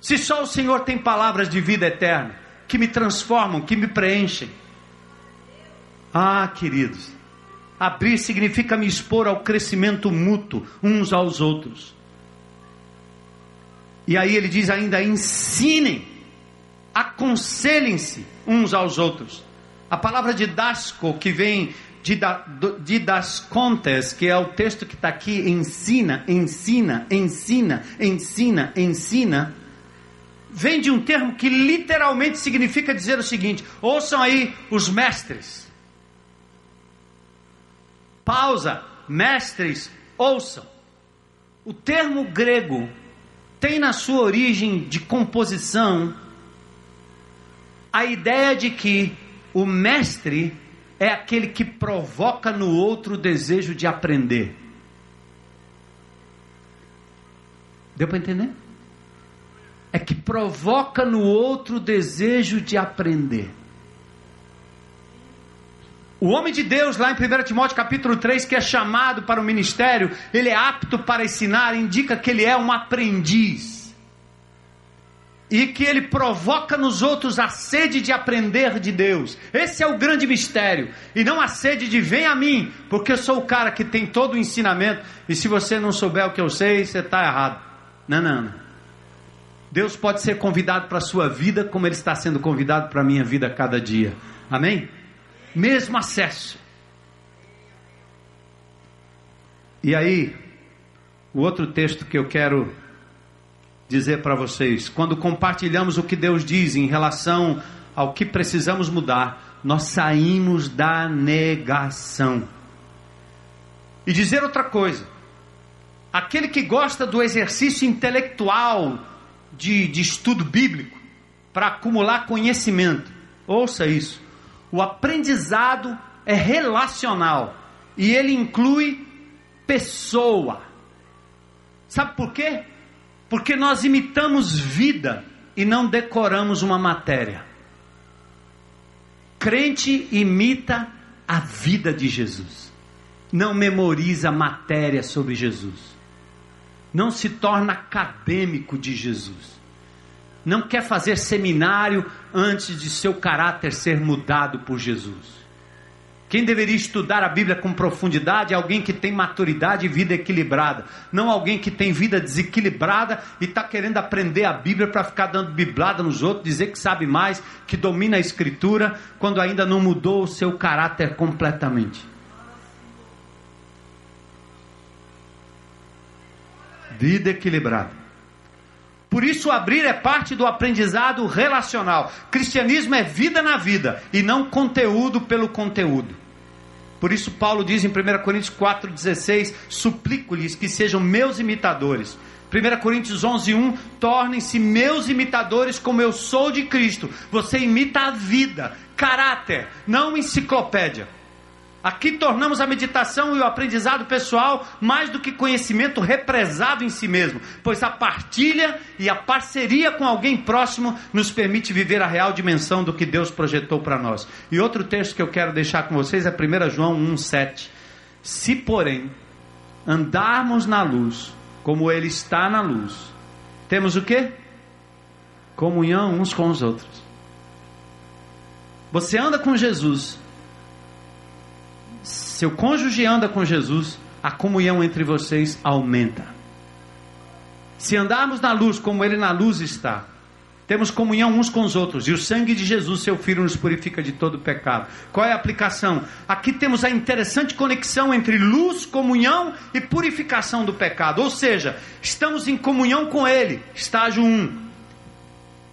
Se só o Senhor tem palavras de vida eterna, que me transformam, que me preenchem. Ah, queridos, abrir significa me expor ao crescimento mútuo uns aos outros. E aí ele diz ainda: ensinem, aconselhem-se uns aos outros. A palavra de dasco, que vem de, de das contas, que é o texto que está aqui, ensina, ensina, ensina, ensina, ensina, vem de um termo que literalmente significa dizer o seguinte: ouçam aí os mestres Pausa, mestres, ouçam. O termo grego tem na sua origem de composição a ideia de que o mestre é aquele que provoca no outro o desejo de aprender. Deu para entender? É que provoca no outro o desejo de aprender. O homem de Deus, lá em 1 Timóteo capítulo 3, que é chamado para o ministério, ele é apto para ensinar, indica que ele é um aprendiz. E que ele provoca nos outros a sede de aprender de Deus. Esse é o grande mistério. E não a sede de vem a mim, porque eu sou o cara que tem todo o ensinamento. E se você não souber o que eu sei, você está errado. Não, não, não. Deus pode ser convidado para a sua vida, como Ele está sendo convidado para a minha vida a cada dia. Amém? Mesmo acesso. E aí, o outro texto que eu quero dizer para vocês, quando compartilhamos o que Deus diz em relação ao que precisamos mudar, nós saímos da negação. E dizer outra coisa, aquele que gosta do exercício intelectual de, de estudo bíblico para acumular conhecimento, ouça isso, o aprendizado é relacional e ele inclui pessoa. Sabe por quê? Porque nós imitamos vida e não decoramos uma matéria. Crente imita a vida de Jesus, não memoriza matéria sobre Jesus, não se torna acadêmico de Jesus, não quer fazer seminário antes de seu caráter ser mudado por Jesus. Quem deveria estudar a Bíblia com profundidade é alguém que tem maturidade e vida equilibrada, não alguém que tem vida desequilibrada e está querendo aprender a Bíblia para ficar dando biblada nos outros, dizer que sabe mais, que domina a Escritura, quando ainda não mudou o seu caráter completamente. Vida equilibrada. Por isso, abrir é parte do aprendizado relacional. Cristianismo é vida na vida e não conteúdo pelo conteúdo. Por isso, Paulo diz em 1 Coríntios 4,16: Suplico-lhes que sejam meus imitadores. 1 Coríntios 11:1 Tornem-se meus imitadores como eu sou de Cristo. Você imita a vida, caráter, não enciclopédia. Aqui tornamos a meditação e o aprendizado pessoal mais do que conhecimento represado em si mesmo, pois a partilha e a parceria com alguém próximo nos permite viver a real dimensão do que Deus projetou para nós. E outro texto que eu quero deixar com vocês é 1 João 1,7. Se, porém, andarmos na luz, como Ele está na luz, temos o que? Comunhão uns com os outros. Você anda com Jesus seu cônjuge anda com Jesus, a comunhão entre vocês aumenta. Se andarmos na luz como ele na luz está, temos comunhão uns com os outros, e o sangue de Jesus, seu Filho, nos purifica de todo pecado. Qual é a aplicação? Aqui temos a interessante conexão entre luz, comunhão e purificação do pecado. Ou seja, estamos em comunhão com Ele, estágio 1.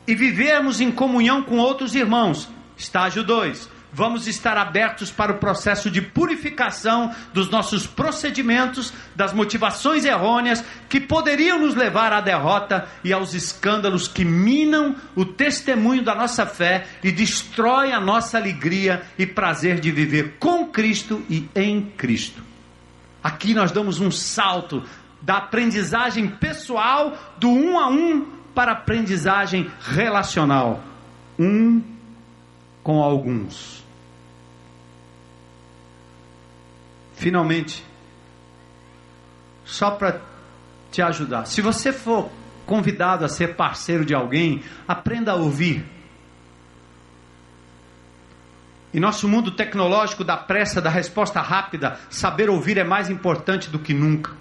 E vivemos em comunhão com outros irmãos, estágio 2 vamos estar abertos para o processo de purificação dos nossos procedimentos, das motivações errôneas que poderiam nos levar à derrota e aos escândalos que minam o testemunho da nossa fé e destroem a nossa alegria e prazer de viver com Cristo e em Cristo. Aqui nós damos um salto da aprendizagem pessoal do um a um para a aprendizagem relacional. Um com alguns. Finalmente, só para te ajudar, se você for convidado a ser parceiro de alguém, aprenda a ouvir. Em nosso mundo tecnológico da pressa, da resposta rápida, saber ouvir é mais importante do que nunca.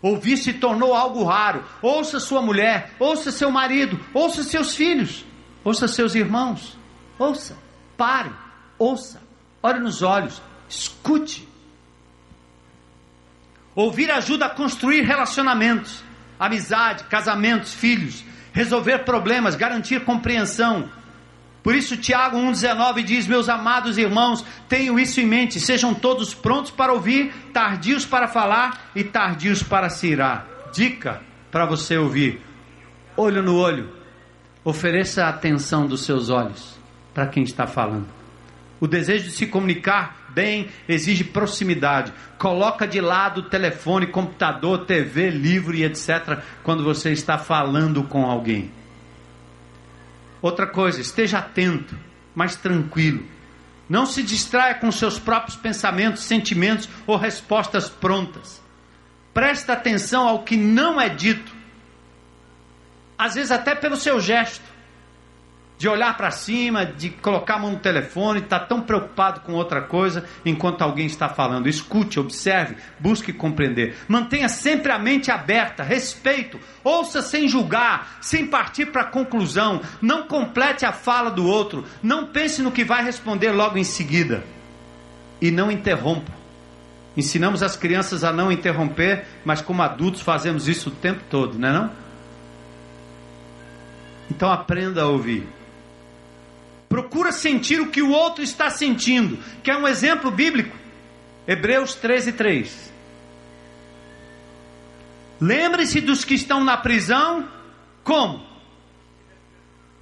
Ouvir se tornou algo raro. Ouça sua mulher, ouça seu marido, ouça seus filhos, ouça seus irmãos. Ouça, pare, ouça, olhe nos olhos, escute. Ouvir ajuda a construir relacionamentos, amizade, casamentos, filhos, resolver problemas, garantir compreensão. Por isso, Tiago 1,19 diz: Meus amados irmãos, tenham isso em mente, sejam todos prontos para ouvir, tardios para falar e tardios para se irar. Dica para você ouvir: olho no olho, ofereça a atenção dos seus olhos para quem está falando. O desejo de se comunicar bem exige proximidade. Coloca de lado telefone, computador, TV, livro e etc. quando você está falando com alguém. Outra coisa, esteja atento, mas tranquilo. Não se distraia com seus próprios pensamentos, sentimentos ou respostas prontas. Presta atenção ao que não é dito. Às vezes até pelo seu gesto de olhar para cima, de colocar a mão no telefone, está tão preocupado com outra coisa enquanto alguém está falando. Escute, observe, busque compreender. Mantenha sempre a mente aberta, respeito, ouça sem julgar, sem partir para conclusão. Não complete a fala do outro, não pense no que vai responder logo em seguida. E não interrompa. Ensinamos as crianças a não interromper, mas como adultos fazemos isso o tempo todo, não é não? Então aprenda a ouvir. Procura sentir o que o outro está sentindo. Quer um exemplo bíblico? Hebreus 13, 3. Lembre-se dos que estão na prisão, como?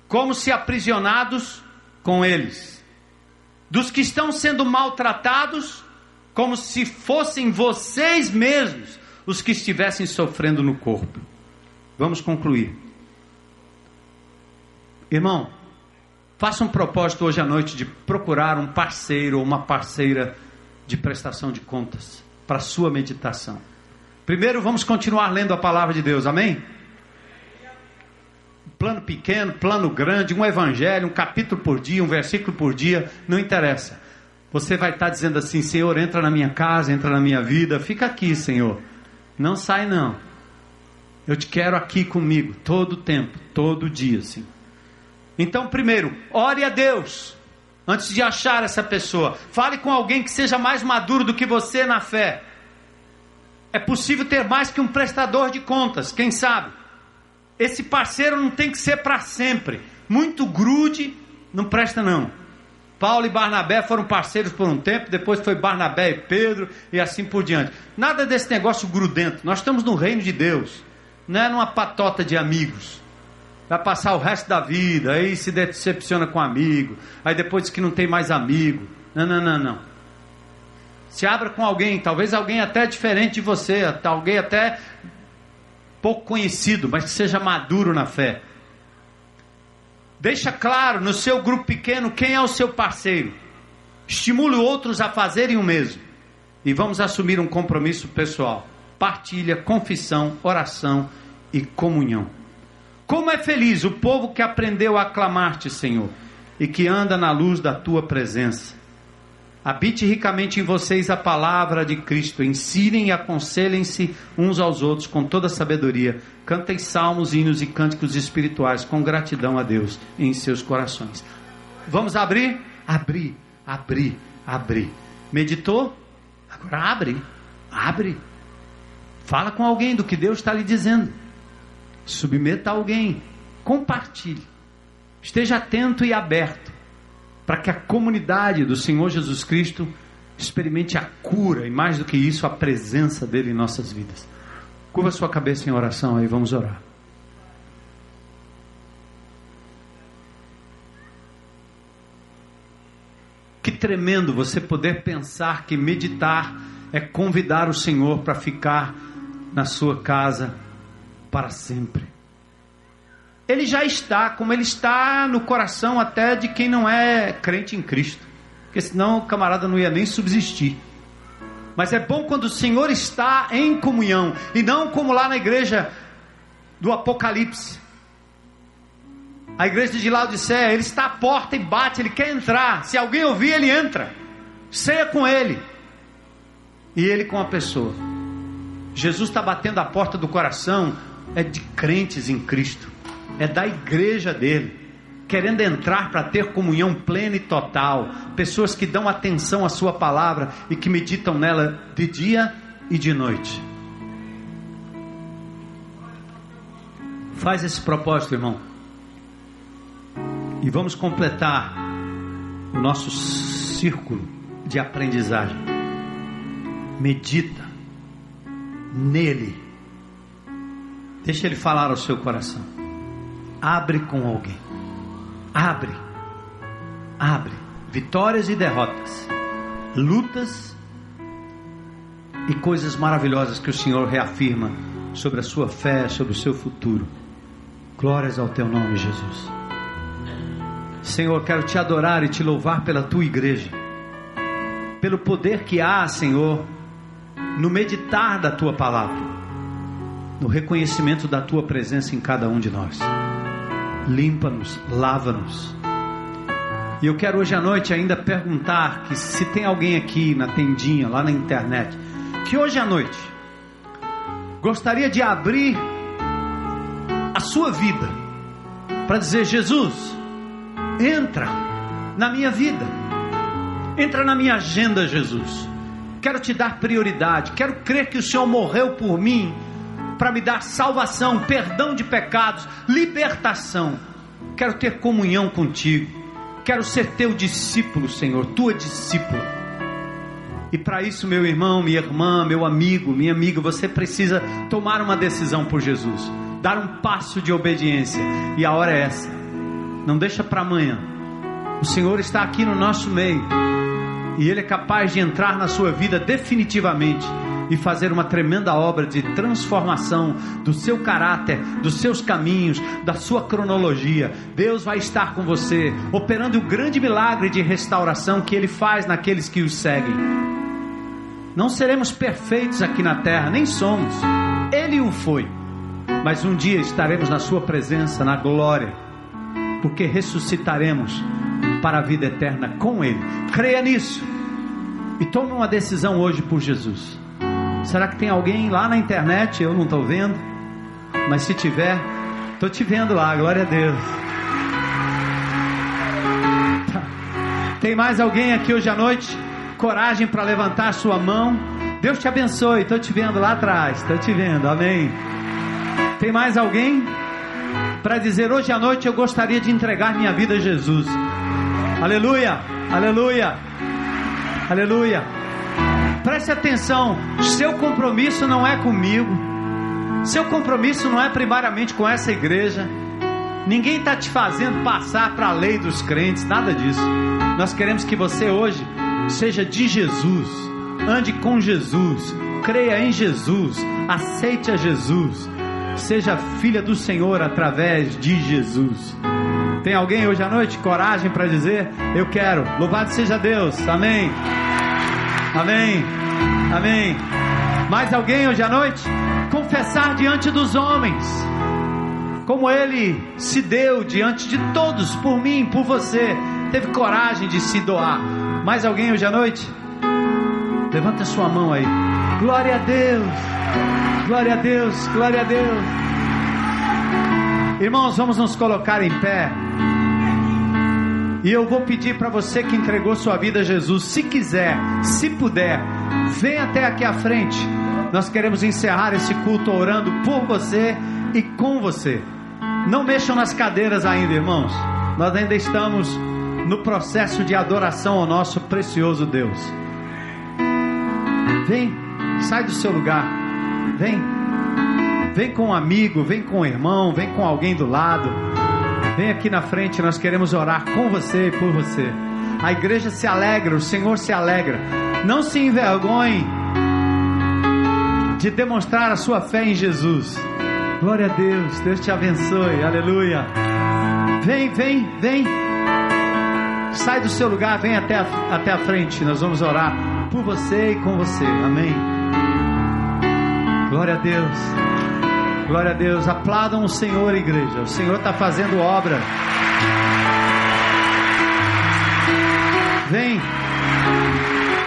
Como se aprisionados com eles. Dos que estão sendo maltratados, como se fossem vocês mesmos os que estivessem sofrendo no corpo. Vamos concluir. Irmão, faça um propósito hoje à noite de procurar um parceiro ou uma parceira de prestação de contas para a sua meditação. Primeiro, vamos continuar lendo a palavra de Deus, amém? Plano pequeno, plano grande, um evangelho, um capítulo por dia, um versículo por dia, não interessa. Você vai estar dizendo assim: Senhor, entra na minha casa, entra na minha vida, fica aqui, Senhor. Não sai, não. Eu te quero aqui comigo, todo tempo, todo dia, Senhor. Então, primeiro, ore a Deus antes de achar essa pessoa. Fale com alguém que seja mais maduro do que você na fé. É possível ter mais que um prestador de contas, quem sabe? Esse parceiro não tem que ser para sempre. Muito grude não presta não. Paulo e Barnabé foram parceiros por um tempo, depois foi Barnabé e Pedro e assim por diante. Nada desse negócio grudento. Nós estamos no reino de Deus, não é numa patota de amigos. Vai passar o resto da vida, aí se decepciona com um amigo, aí depois diz que não tem mais amigo. Não, não, não, não. Se abra com alguém, talvez alguém até diferente de você, alguém até pouco conhecido, mas que seja maduro na fé. Deixa claro no seu grupo pequeno quem é o seu parceiro. Estimule outros a fazerem o mesmo. E vamos assumir um compromisso pessoal. Partilha, confissão, oração e comunhão. Como é feliz o povo que aprendeu a aclamar-te, Senhor, e que anda na luz da tua presença. Habite ricamente em vocês a palavra de Cristo. Ensinem e aconselhem-se uns aos outros com toda sabedoria. Cantem salmos, hinos e cânticos espirituais com gratidão a Deus em seus corações. Vamos abrir? Abrir, abrir, abrir. Meditou? Agora abre, abre. Fala com alguém do que Deus está lhe dizendo. Submeta a alguém. Compartilhe. Esteja atento e aberto para que a comunidade do Senhor Jesus Cristo experimente a cura e mais do que isso, a presença dele em nossas vidas. Curva sua cabeça em oração aí, vamos orar. Que tremendo você poder pensar que meditar é convidar o Senhor para ficar na sua casa para sempre ele já está, como ele está no coração até de quem não é crente em Cristo. Porque senão o camarada não ia nem subsistir. Mas é bom quando o Senhor está em comunhão e não como lá na igreja do Apocalipse. A igreja de Laodiceia, ele está à porta e bate, ele quer entrar. Se alguém ouvir, ele entra. Ceia com ele. E ele com a pessoa. Jesus está batendo a porta do coração é de crentes em Cristo é da igreja dele, querendo entrar para ter comunhão plena e total, pessoas que dão atenção à sua palavra e que meditam nela de dia e de noite. Faz esse propósito, irmão. E vamos completar o nosso círculo de aprendizagem. Medita nele. Deixa ele falar ao seu coração. Abre com alguém. Abre. Abre. Vitórias e derrotas. Lutas e coisas maravilhosas que o Senhor reafirma sobre a sua fé, sobre o seu futuro. Glórias ao teu nome, Jesus. Senhor, quero te adorar e te louvar pela tua igreja, pelo poder que há, Senhor, no meditar da tua palavra, no reconhecimento da tua presença em cada um de nós limpa-nos, lava-nos. E eu quero hoje à noite ainda perguntar que se tem alguém aqui na tendinha, lá na internet, que hoje à noite gostaria de abrir a sua vida para dizer: Jesus, entra na minha vida, entra na minha agenda, Jesus. quero te dar prioridade, quero crer que o Senhor morreu por mim para me dar salvação, perdão de pecados, libertação. Quero ter comunhão contigo, quero ser teu discípulo, Senhor, tua discípula. E para isso, meu irmão, minha irmã, meu amigo, minha amiga, você precisa tomar uma decisão por Jesus, dar um passo de obediência. E a hora é essa. Não deixa para amanhã. O Senhor está aqui no nosso meio. E Ele é capaz de entrar na sua vida definitivamente e fazer uma tremenda obra de transformação do seu caráter, dos seus caminhos, da sua cronologia. Deus vai estar com você, operando o grande milagre de restauração que Ele faz naqueles que os seguem. Não seremos perfeitos aqui na terra, nem somos. Ele o foi. Mas um dia estaremos na Sua presença, na glória, porque ressuscitaremos para a vida eterna com Ele. Creia nisso e tome uma decisão hoje por Jesus. Será que tem alguém lá na internet? Eu não estou vendo, mas se tiver, estou te vendo lá, glória a Deus. Tá. Tem mais alguém aqui hoje à noite? coragem para levantar a sua mão. Deus te abençoe. Estou te vendo lá atrás. Estou te vendo. Amém. Tem mais alguém para dizer hoje à noite eu gostaria de entregar minha vida a Jesus? Aleluia. Aleluia. Aleluia. Preste atenção. Seu compromisso não é comigo. Seu compromisso não é primariamente com essa igreja. Ninguém está te fazendo passar para a lei dos crentes, nada disso. Nós queremos que você hoje seja de Jesus, ande com Jesus, creia em Jesus, aceite a Jesus, seja filha do Senhor através de Jesus. Tem alguém hoje à noite coragem para dizer: Eu quero, louvado seja Deus, amém, amém, amém. Mais alguém hoje à noite? Confessar diante dos homens, como ele se deu diante de todos, por mim, por você, teve coragem de se doar. Mais alguém hoje à noite? Levanta sua mão aí. Glória a Deus. Glória a Deus. Glória a Deus. Irmãos, vamos nos colocar em pé. E eu vou pedir para você que entregou sua vida a Jesus, se quiser, se puder, venha até aqui à frente. Nós queremos encerrar esse culto orando por você e com você. Não mexam nas cadeiras ainda, irmãos. Nós ainda estamos no processo de adoração ao nosso precioso Deus. Vem, sai do seu lugar. Vem. Vem com um amigo, vem com um irmão, vem com alguém do lado. Vem aqui na frente, nós queremos orar com você e por você. A igreja se alegra, o Senhor se alegra. Não se envergonhe de demonstrar a sua fé em Jesus. Glória a Deus, Deus te abençoe, aleluia. Vem, vem, vem. Sai do seu lugar, vem até a, até a frente. Nós vamos orar por você e com você. Amém. Glória a Deus. Glória a Deus. Aplaudam o Senhor, igreja. O Senhor está fazendo obra. Vem.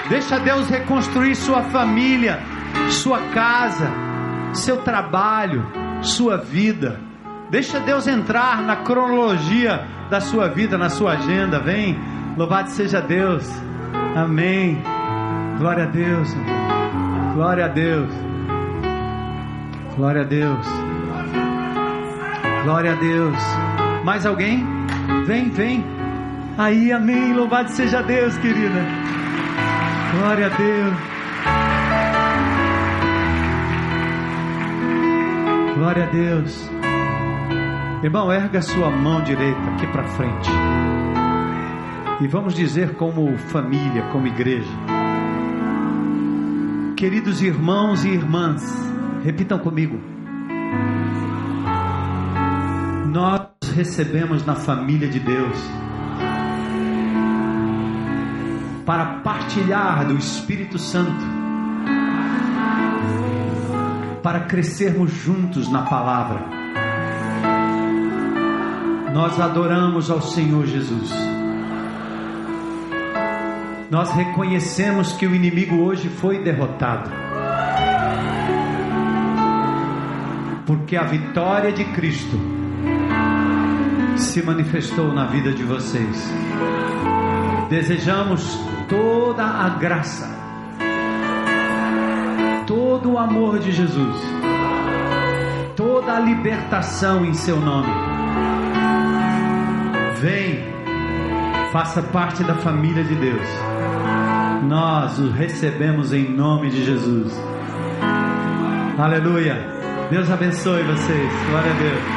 Deixa Deus reconstruir sua família, sua casa, seu trabalho, sua vida. Deixa Deus entrar na cronologia da sua vida, na sua agenda. Vem, louvado seja Deus. Amém. Glória a Deus. Glória a Deus. Glória a Deus. Glória a Deus. Mais alguém? Vem, vem. Aí, amém. Louvado seja Deus, querida. Glória a Deus. Glória a Deus. Irmão, erga sua mão direita aqui para frente. E vamos dizer como família, como igreja. Queridos irmãos e irmãs, repitam comigo. Nós recebemos na família de Deus para partilhar do Espírito Santo, para crescermos juntos na palavra nós adoramos ao Senhor Jesus. Nós reconhecemos que o inimigo hoje foi derrotado. Porque a vitória de Cristo se manifestou na vida de vocês. Desejamos toda a graça, todo o amor de Jesus, toda a libertação em seu nome. Vem, faça parte da família de Deus. Nós o recebemos em nome de Jesus. Aleluia. Deus abençoe vocês. Glória a Deus.